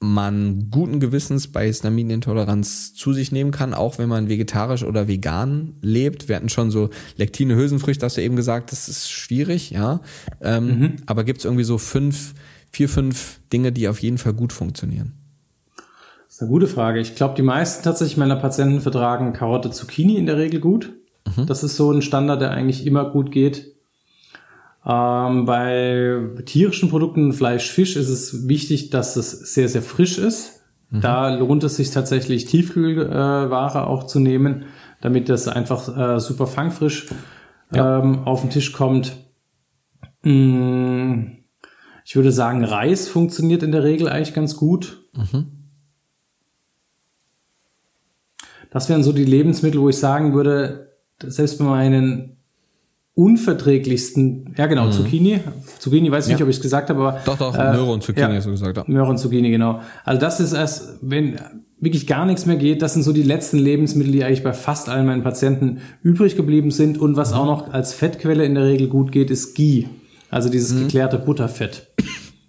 man guten Gewissens bei Histaminintoleranz zu sich nehmen kann, auch wenn man vegetarisch oder vegan lebt. Wir hatten schon so Lektine, Hülsenfrüchte, hast du eben gesagt, das ist schwierig, ja. Ähm, mhm. Aber gibt es irgendwie so fünf, vier, fünf Dinge, die auf jeden Fall gut funktionieren? Das ist eine gute Frage. Ich glaube, die meisten tatsächlich meiner Patienten vertragen Karotte, Zucchini in der Regel gut. Mhm. Das ist so ein Standard, der eigentlich immer gut geht. Ähm, bei tierischen Produkten, Fleisch, Fisch, ist es wichtig, dass es sehr, sehr frisch ist. Mhm. Da lohnt es sich tatsächlich Tiefkühlware auch zu nehmen, damit das einfach äh, super fangfrisch ja. ähm, auf den Tisch kommt. Mm, ich würde sagen, Reis funktioniert in der Regel eigentlich ganz gut. Mhm. Das wären so die Lebensmittel, wo ich sagen würde, selbst bei meinen unverträglichsten, ja genau, mhm. Zucchini. Zucchini, weiß ich ja. nicht, ob ich es gesagt habe, aber. Doch, doch, äh, Möhre und Zucchini ja, hast du gesagt. Ja. Möhre und Zucchini, genau. Also das ist erst, wenn, wirklich gar nichts mehr geht. Das sind so die letzten Lebensmittel, die eigentlich bei fast allen meinen Patienten übrig geblieben sind. Und was auch noch als Fettquelle in der Regel gut geht, ist Ghee. Also dieses mhm. geklärte Butterfett.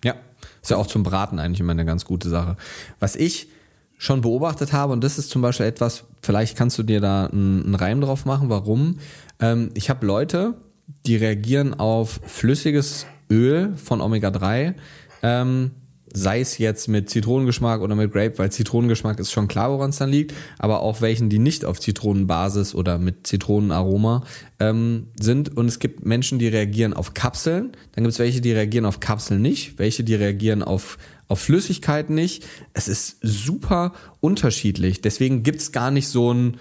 Ja, ist ja auch zum Braten eigentlich immer eine ganz gute Sache. Was ich schon beobachtet habe, und das ist zum Beispiel etwas, vielleicht kannst du dir da einen Reim drauf machen, warum. Ähm, ich habe Leute, die reagieren auf flüssiges Öl von Omega-3, ähm, sei es jetzt mit Zitronengeschmack oder mit Grape, weil Zitronengeschmack ist schon klar, woran es dann liegt, aber auch welchen, die nicht auf Zitronenbasis oder mit Zitronenaroma ähm, sind. Und es gibt Menschen, die reagieren auf Kapseln, dann gibt es welche, die reagieren auf Kapseln nicht, welche, die reagieren auf, auf Flüssigkeit nicht. Es ist super unterschiedlich. Deswegen gibt es gar nicht so ein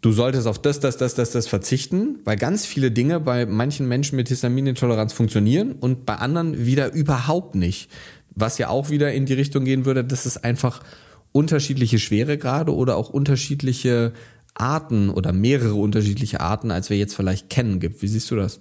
du solltest auf das, das, das, das, das verzichten, weil ganz viele Dinge bei manchen Menschen mit Histaminintoleranz funktionieren und bei anderen wieder überhaupt nicht. Was ja auch wieder in die Richtung gehen würde, dass es einfach unterschiedliche Schweregrade oder auch unterschiedliche Arten oder mehrere unterschiedliche Arten, als wir jetzt vielleicht kennen, gibt. Wie siehst du das?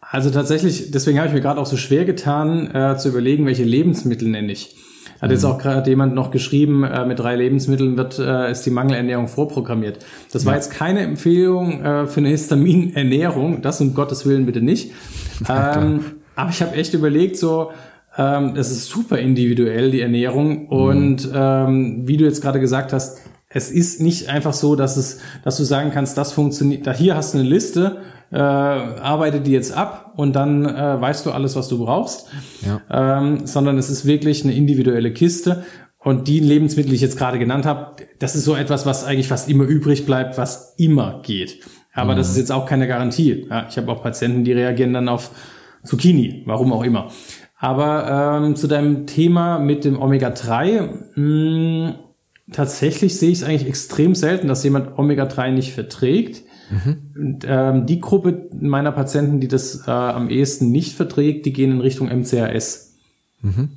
Also tatsächlich, deswegen habe ich mir gerade auch so schwer getan, äh, zu überlegen, welche Lebensmittel nenne ich. Hat jetzt mhm. auch gerade jemand noch geschrieben, äh, mit drei Lebensmitteln wird äh, ist die Mangelernährung vorprogrammiert. Das war ja. jetzt keine Empfehlung äh, für eine Histaminernährung, das um Gottes Willen bitte nicht. Ähm, aber ich habe echt überlegt, so, ähm, es ist super individuell, die Ernährung. Mhm. Und ähm, wie du jetzt gerade gesagt hast, es ist nicht einfach so, dass es, dass du sagen kannst, das funktioniert. Da hier hast du eine Liste, äh, arbeite die jetzt ab und dann äh, weißt du alles, was du brauchst. Ja. Ähm, sondern es ist wirklich eine individuelle Kiste. Und die Lebensmittel, die ich jetzt gerade genannt habe, das ist so etwas, was eigentlich fast immer übrig bleibt, was immer geht. Aber mhm. das ist jetzt auch keine Garantie. Ja, ich habe auch Patienten, die reagieren dann auf Zucchini, warum auch immer. Aber ähm, zu deinem Thema mit dem Omega-3, tatsächlich sehe ich es eigentlich extrem selten, dass jemand Omega-3 nicht verträgt. Mhm. Die Gruppe meiner Patienten, die das äh, am ehesten nicht verträgt, die gehen in Richtung MCRS. Mhm.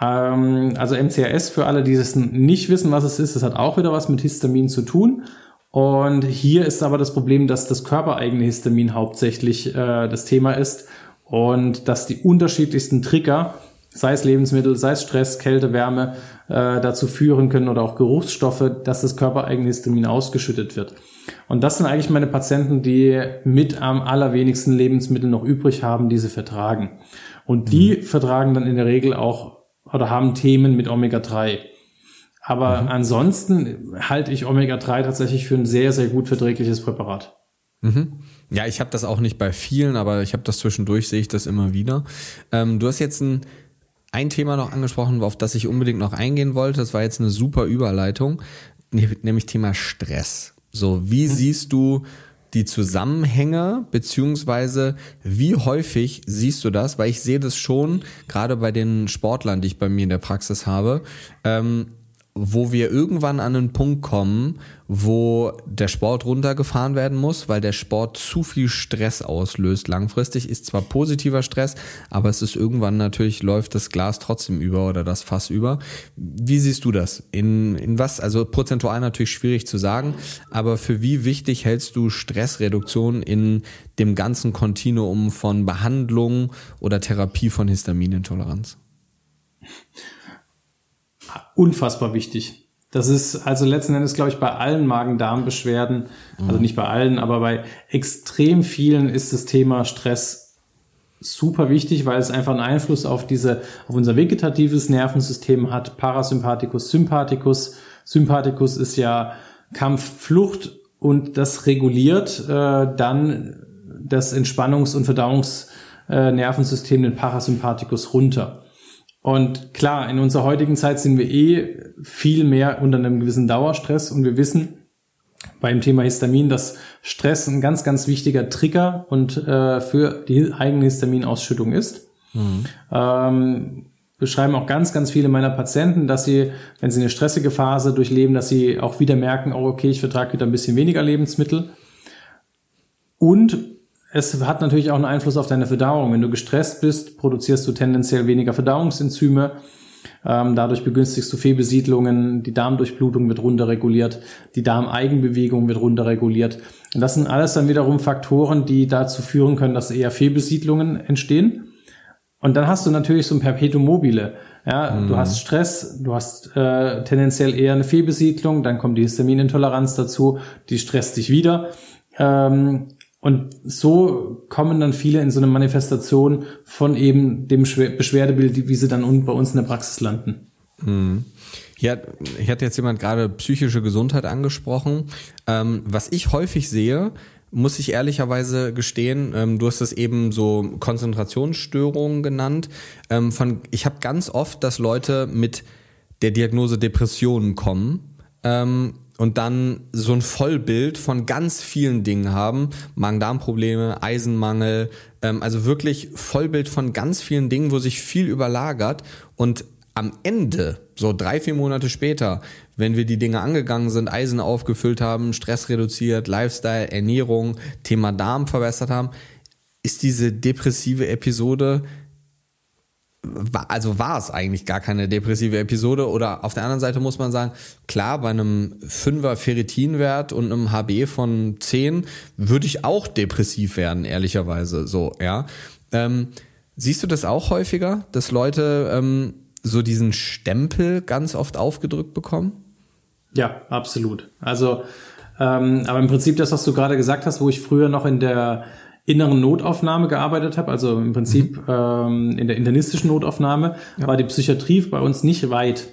Ähm, also MCRS, für alle, die es nicht wissen, was es ist, das hat auch wieder was mit Histamin zu tun. Und hier ist aber das Problem, dass das körpereigene Histamin hauptsächlich äh, das Thema ist und dass die unterschiedlichsten Trigger, sei es Lebensmittel, sei es Stress, Kälte, Wärme, äh, dazu führen können oder auch Geruchsstoffe, dass das körpereigene Histamin ausgeschüttet wird. Und das sind eigentlich meine Patienten, die mit am allerwenigsten Lebensmittel noch übrig haben, diese vertragen. Und die mhm. vertragen dann in der Regel auch oder haben Themen mit Omega-3. Aber mhm. ansonsten halte ich Omega-3 tatsächlich für ein sehr, sehr gut verträgliches Präparat. Mhm. Ja, ich habe das auch nicht bei vielen, aber ich habe das zwischendurch, sehe ich das immer wieder. Ähm, du hast jetzt ein, ein Thema noch angesprochen, auf das ich unbedingt noch eingehen wollte. Das war jetzt eine super Überleitung, nämlich Thema Stress. So, wie mhm. siehst du die Zusammenhänge, beziehungsweise wie häufig siehst du das? Weil ich sehe das schon, gerade bei den Sportlern, die ich bei mir in der Praxis habe, ähm, wo wir irgendwann an einen Punkt kommen, wo der Sport runtergefahren werden muss, weil der Sport zu viel Stress auslöst. Langfristig ist zwar positiver Stress, aber es ist irgendwann natürlich läuft das Glas trotzdem über oder das Fass über. Wie siehst du das? In, in was? Also prozentual natürlich schwierig zu sagen, aber für wie wichtig hältst du Stressreduktion in dem ganzen Kontinuum von Behandlung oder Therapie von Histaminintoleranz? Unfassbar wichtig. Das ist also letzten Endes, glaube ich, bei allen Magen-Darm-Beschwerden, also nicht bei allen, aber bei extrem vielen ist das Thema Stress super wichtig, weil es einfach einen Einfluss auf diese, auf unser vegetatives Nervensystem hat. Parasympathikus, Sympathikus. Sympathikus ist ja Kampf, Flucht und das reguliert äh, dann das Entspannungs- und Verdauungsnervensystem, äh, den Parasympathikus runter. Und klar, in unserer heutigen Zeit sind wir eh viel mehr unter einem gewissen Dauerstress und wir wissen beim Thema Histamin, dass Stress ein ganz, ganz wichtiger Trigger und äh, für die eigene Histaminausschüttung ist. Mhm. Ähm, beschreiben auch ganz, ganz viele meiner Patienten, dass sie, wenn sie eine stressige Phase durchleben, dass sie auch wieder merken, oh, okay, ich vertrage wieder ein bisschen weniger Lebensmittel. Und es hat natürlich auch einen Einfluss auf deine Verdauung. Wenn du gestresst bist, produzierst du tendenziell weniger Verdauungsenzyme. Ähm, dadurch begünstigst du Fehlbesiedlungen, die Darmdurchblutung wird runterreguliert, die Darmeigenbewegung wird runterreguliert. Und das sind alles dann wiederum Faktoren, die dazu führen können, dass eher Fehlbesiedlungen entstehen. Und dann hast du natürlich so ein Perpetuum mobile. Ja, mhm. du hast Stress, du hast äh, tendenziell eher eine Fehlbesiedlung, dann kommt die Histaminintoleranz dazu, die stresst dich wieder. Ähm, und so kommen dann viele in so eine Manifestation von eben dem Beschwerdebild, wie sie dann bei uns in der Praxis landen. Mhm. Hier hat, hier hat jetzt jemand gerade psychische Gesundheit angesprochen. Ähm, was ich häufig sehe, muss ich ehrlicherweise gestehen, ähm, du hast es eben so Konzentrationsstörungen genannt. Ähm, von, ich habe ganz oft, dass Leute mit der Diagnose Depressionen kommen ähm, und dann so ein Vollbild von ganz vielen Dingen haben. Magen-Darm-Probleme, Eisenmangel, ähm, also wirklich Vollbild von ganz vielen Dingen, wo sich viel überlagert und am Ende, so drei, vier Monate später, wenn wir die Dinge angegangen sind, Eisen aufgefüllt haben, Stress reduziert, Lifestyle, Ernährung, Thema Darm verbessert haben, ist diese depressive Episode, also war es eigentlich gar keine depressive Episode oder auf der anderen Seite muss man sagen, klar, bei einem 5er Ferritinwert und einem HB von 10 würde ich auch depressiv werden, ehrlicherweise, so, ja. Ähm, siehst du das auch häufiger, dass Leute ähm, so diesen Stempel ganz oft aufgedrückt bekommen? Ja, absolut. Also, ähm, aber im Prinzip das, was du gerade gesagt hast, wo ich früher noch in der inneren Notaufnahme gearbeitet habe, also im Prinzip mhm. ähm, in der internistischen Notaufnahme, ja. war die Psychiatrie bei uns nicht weit.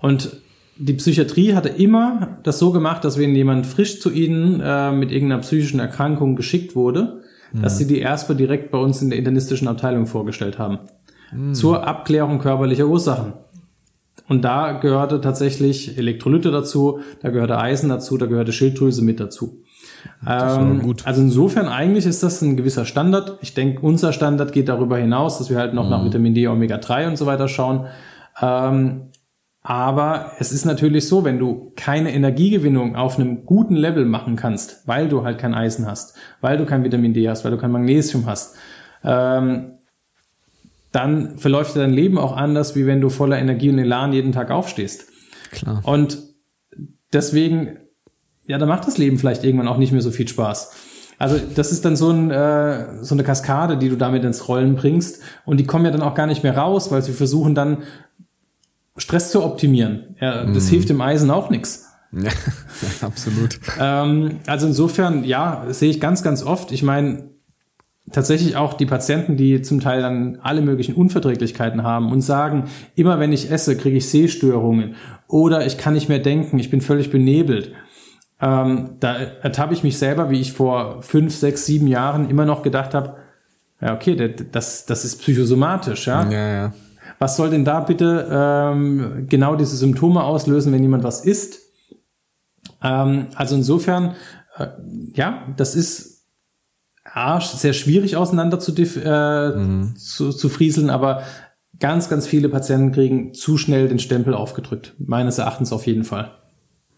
Und die Psychiatrie hatte immer das so gemacht, dass wenn jemand frisch zu ihnen äh, mit irgendeiner psychischen Erkrankung geschickt wurde, mhm. dass sie die erstmal direkt bei uns in der internistischen Abteilung vorgestellt haben mhm. zur Abklärung körperlicher Ursachen. Und da gehörte tatsächlich Elektrolyte dazu, da gehörte Eisen dazu, da gehörte Schilddrüse mit dazu. Ähm, also insofern eigentlich ist das ein gewisser Standard. Ich denke, unser Standard geht darüber hinaus, dass wir halt noch mhm. nach Vitamin D, Omega 3 und so weiter schauen. Ähm, aber es ist natürlich so, wenn du keine Energiegewinnung auf einem guten Level machen kannst, weil du halt kein Eisen hast, weil du kein Vitamin D hast, weil du kein Magnesium hast, ähm, dann verläuft dein Leben auch anders, wie wenn du voller Energie und Elan jeden Tag aufstehst. Klar. Und deswegen, ja, da macht das Leben vielleicht irgendwann auch nicht mehr so viel Spaß. Also das ist dann so, ein, äh, so eine Kaskade, die du damit ins Rollen bringst. Und die kommen ja dann auch gar nicht mehr raus, weil sie versuchen dann Stress zu optimieren. Ja, das mm. hilft dem Eisen auch nichts. Ja, absolut. ähm, also insofern, ja, sehe ich ganz, ganz oft. Ich meine, tatsächlich auch die Patienten, die zum Teil dann alle möglichen Unverträglichkeiten haben und sagen, immer wenn ich esse, kriege ich Sehstörungen oder ich kann nicht mehr denken, ich bin völlig benebelt. Ähm, da ertappe ich mich selber, wie ich vor fünf, sechs, sieben Jahren immer noch gedacht habe, ja, okay, das, das ist psychosomatisch, ja. ja, ja. Was soll denn da bitte ähm, genau diese Symptome auslösen, wenn jemand was isst? Ähm, also insofern, äh, ja, das ist Arsch sehr schwierig auseinander zu, äh, mhm. zu, zu frieseln, aber ganz, ganz viele Patienten kriegen zu schnell den Stempel aufgedrückt. Meines Erachtens auf jeden Fall.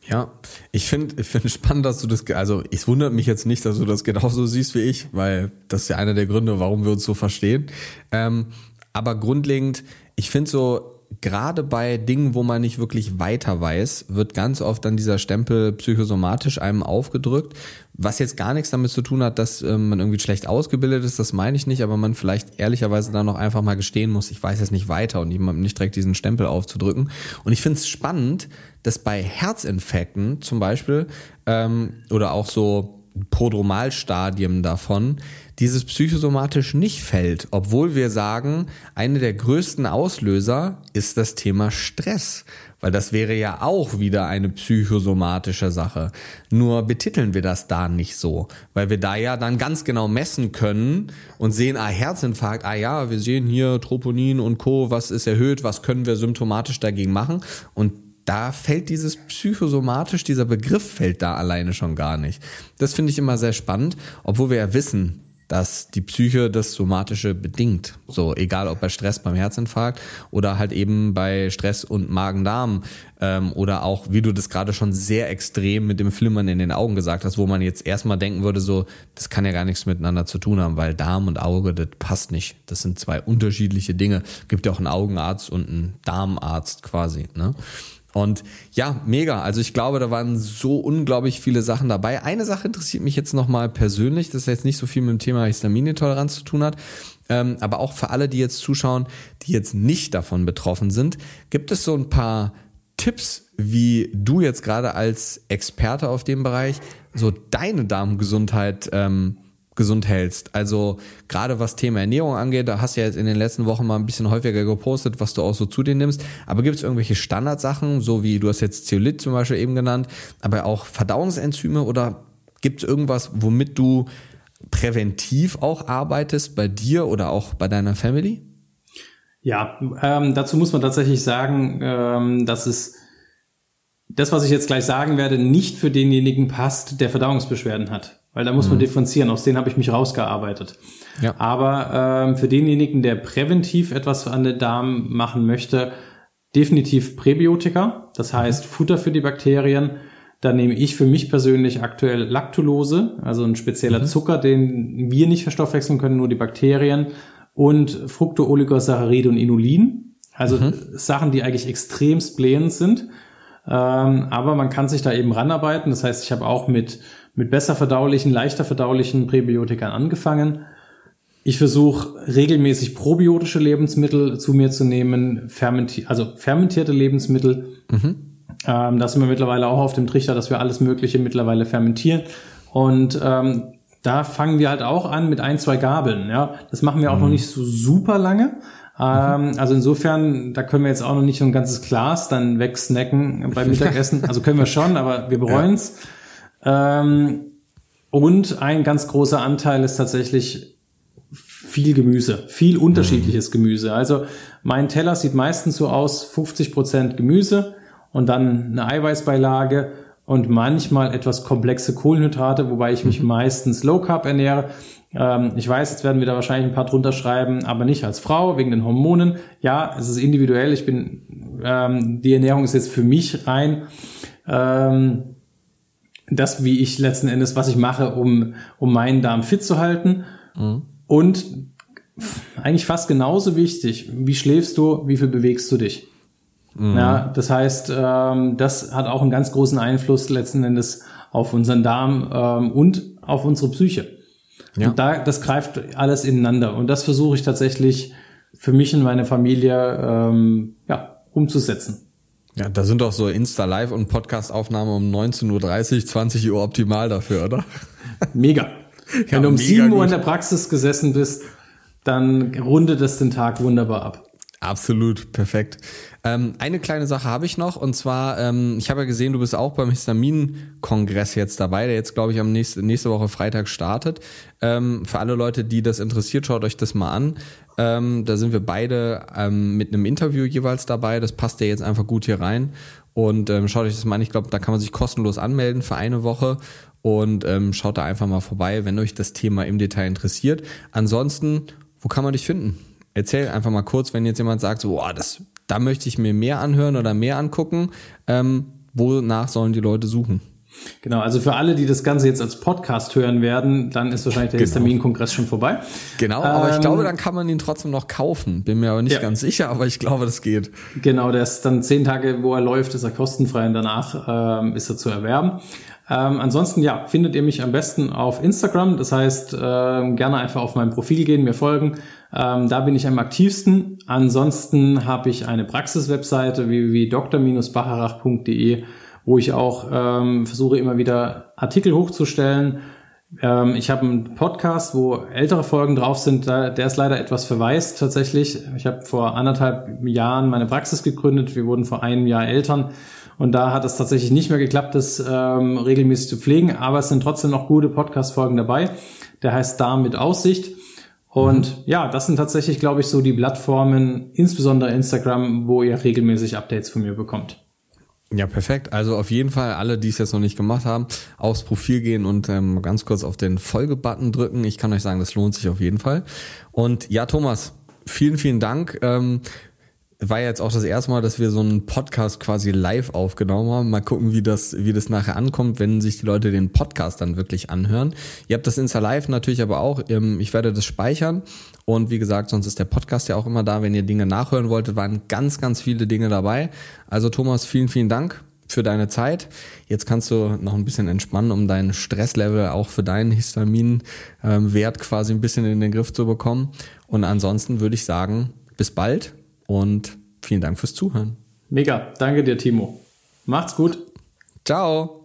Ja, ich finde ich finde spannend, dass du das, also es wundert mich jetzt nicht, dass du das genauso siehst wie ich, weil das ist ja einer der Gründe, warum wir uns so verstehen. Ähm, aber grundlegend, ich finde so, gerade bei Dingen, wo man nicht wirklich weiter weiß, wird ganz oft dann dieser Stempel psychosomatisch einem aufgedrückt, was jetzt gar nichts damit zu tun hat, dass ähm, man irgendwie schlecht ausgebildet ist, das meine ich nicht, aber man vielleicht ehrlicherweise dann noch einfach mal gestehen muss, ich weiß jetzt nicht weiter und jemandem nicht direkt diesen Stempel aufzudrücken. Und ich finde es spannend, dass bei Herzinfekten zum Beispiel ähm, oder auch so Prodromalstadien davon, dieses psychosomatisch nicht fällt, obwohl wir sagen, eine der größten Auslöser ist das Thema Stress, weil das wäre ja auch wieder eine psychosomatische Sache. Nur betiteln wir das da nicht so, weil wir da ja dann ganz genau messen können und sehen, ah, Herzinfarkt, ah ja, wir sehen hier Troponin und Co., was ist erhöht, was können wir symptomatisch dagegen machen und da fällt dieses psychosomatisch, dieser Begriff fällt da alleine schon gar nicht. Das finde ich immer sehr spannend, obwohl wir ja wissen, dass die Psyche das Somatische bedingt. So, egal ob bei Stress beim Herzinfarkt oder halt eben bei Stress und Magen-Darm ähm, oder auch, wie du das gerade schon sehr extrem mit dem Flimmern in den Augen gesagt hast, wo man jetzt erstmal denken würde, so, das kann ja gar nichts miteinander zu tun haben, weil Darm und Auge, das passt nicht. Das sind zwei unterschiedliche Dinge. Gibt ja auch einen Augenarzt und einen Darmarzt quasi. Ne? Und ja, mega. Also ich glaube, da waren so unglaublich viele Sachen dabei. Eine Sache interessiert mich jetzt nochmal persönlich, das jetzt nicht so viel mit dem Thema Histaminintoleranz zu tun hat. Ähm, aber auch für alle, die jetzt zuschauen, die jetzt nicht davon betroffen sind, gibt es so ein paar Tipps, wie du jetzt gerade als Experte auf dem Bereich so deine Darmgesundheit ähm, gesund hältst. Also gerade was Thema Ernährung angeht, da hast du ja jetzt in den letzten Wochen mal ein bisschen häufiger gepostet, was du auch so zu dir nimmst. Aber gibt es irgendwelche Standardsachen, so wie du hast jetzt Zeolit zum Beispiel eben genannt, aber auch Verdauungsenzyme oder gibt es irgendwas, womit du präventiv auch arbeitest bei dir oder auch bei deiner Family? Ja, ähm, dazu muss man tatsächlich sagen, ähm, dass es das, was ich jetzt gleich sagen werde, nicht für denjenigen passt, der Verdauungsbeschwerden hat. Weil da muss mhm. man differenzieren, aus denen habe ich mich rausgearbeitet. Ja. Aber ähm, für denjenigen, der präventiv etwas an den Darm machen möchte, definitiv Präbiotika, das heißt mhm. Futter für die Bakterien. Da nehme ich für mich persönlich aktuell Lactulose, also ein spezieller mhm. Zucker, den wir nicht verstoffwechseln können, nur die Bakterien und Fructooligosaccharide und Inulin. Also mhm. Sachen, die eigentlich extremst blähend sind. Ähm, aber man kann sich da eben ranarbeiten. Das heißt, ich habe auch mit, mit besser verdaulichen, leichter verdaulichen Präbiotikern angefangen. Ich versuche regelmäßig probiotische Lebensmittel zu mir zu nehmen, fermenti also fermentierte Lebensmittel. Mhm. Ähm, da sind wir mittlerweile auch auf dem Trichter, dass wir alles Mögliche mittlerweile fermentieren. Und ähm, da fangen wir halt auch an mit ein, zwei Gabeln. Ja, das machen wir auch mhm. noch nicht so super lange. Ähm, mhm. also insofern, da können wir jetzt auch noch nicht so ein ganzes Glas dann wegsnacken beim Mittagessen. Also können wir schon, aber wir bereuen Ja. Ähm, und ein ganz großer Anteil ist tatsächlich viel Gemüse, viel unterschiedliches mhm. Gemüse. Also mein Teller sieht meistens so aus, 50 Prozent Gemüse und dann eine Eiweißbeilage und manchmal etwas komplexe Kohlenhydrate, wobei ich mich mhm. meistens Low Carb ernähre. Ähm, ich weiß, jetzt werden wir da wahrscheinlich ein paar drunter schreiben, aber nicht als Frau wegen den Hormonen. Ja, es ist individuell. Ich bin, ähm, die Ernährung ist jetzt für mich rein. Ähm, das, wie ich letzten Endes, was ich mache, um, um meinen Darm fit zu halten. Mhm. Und eigentlich fast genauso wichtig, wie schläfst du, wie viel bewegst du dich? Mhm. Ja, das heißt, ähm, das hat auch einen ganz großen Einfluss letzten Endes auf unseren Darm ähm, und auf unsere Psyche. Ja. Und da, das greift alles ineinander. Und das versuche ich tatsächlich für mich und meine Familie ähm, ja, umzusetzen. Ja, da sind doch so Insta-Live und Podcast-Aufnahme um 19.30 Uhr, 20 Uhr optimal dafür, oder? Mega. Wenn ja, du um 7 Uhr in der Praxis gesessen bist, dann rundet es den Tag wunderbar ab. Absolut, perfekt. Ähm, eine kleine Sache habe ich noch und zwar, ähm, ich habe ja gesehen, du bist auch beim Histamin-Kongress jetzt dabei, der jetzt, glaube ich, am nächste, nächste Woche Freitag startet. Ähm, für alle Leute, die das interessiert, schaut euch das mal an. Ähm, da sind wir beide ähm, mit einem Interview jeweils dabei. Das passt ja jetzt einfach gut hier rein. Und ähm, schaut euch das mal an. Ich glaube, da kann man sich kostenlos anmelden für eine Woche und schaut da einfach mal vorbei, wenn euch das Thema im Detail interessiert. Ansonsten, wo kann man dich finden? Erzähl einfach mal kurz, wenn jetzt jemand sagt, so, oh, das, da möchte ich mir mehr anhören oder mehr angucken, ähm, wonach sollen die Leute suchen? Genau, also für alle, die das Ganze jetzt als Podcast hören werden, dann ist wahrscheinlich der genau. Histamin-Kongress schon vorbei. Genau, aber ähm, ich glaube, dann kann man ihn trotzdem noch kaufen. Bin mir aber nicht ja. ganz sicher, aber ich glaube, das geht. Genau, der ist dann zehn Tage, wo er läuft, ist er kostenfrei und danach ähm, ist er zu erwerben. Ähm, ansonsten, ja, findet ihr mich am besten auf Instagram. Das heißt, ähm, gerne einfach auf mein Profil gehen, mir folgen. Ähm, da bin ich am aktivsten. Ansonsten habe ich eine Praxiswebseite www.dr-bacharach.de, wo ich auch ähm, versuche immer wieder Artikel hochzustellen. Ähm, ich habe einen Podcast, wo ältere Folgen drauf sind. der ist leider etwas verwaist tatsächlich. Ich habe vor anderthalb Jahren meine Praxis gegründet. Wir wurden vor einem Jahr Eltern. Und da hat es tatsächlich nicht mehr geklappt, das ähm, regelmäßig zu pflegen. Aber es sind trotzdem noch gute Podcast-Folgen dabei. Der heißt Darm mit Aussicht. Und mhm. ja, das sind tatsächlich, glaube ich, so die Plattformen, insbesondere Instagram, wo ihr regelmäßig Updates von mir bekommt. Ja, perfekt. Also auf jeden Fall alle, die es jetzt noch nicht gemacht haben, aufs Profil gehen und ähm, ganz kurz auf den Folge-Button drücken. Ich kann euch sagen, das lohnt sich auf jeden Fall. Und ja, Thomas, vielen, vielen Dank. Ähm, war jetzt auch das erste Mal, dass wir so einen Podcast quasi live aufgenommen haben. Mal gucken, wie das, wie das nachher ankommt, wenn sich die Leute den Podcast dann wirklich anhören. Ihr habt das Insta Live natürlich aber auch. Ähm, ich werde das speichern. Und wie gesagt, sonst ist der Podcast ja auch immer da. Wenn ihr Dinge nachhören wolltet, waren ganz, ganz viele Dinge dabei. Also Thomas, vielen, vielen Dank für deine Zeit. Jetzt kannst du noch ein bisschen entspannen, um deinen Stresslevel auch für deinen Histaminwert ähm, quasi ein bisschen in den Griff zu bekommen. Und ansonsten würde ich sagen, bis bald und vielen Dank fürs Zuhören. Mega, danke dir, Timo. Macht's gut. Ciao.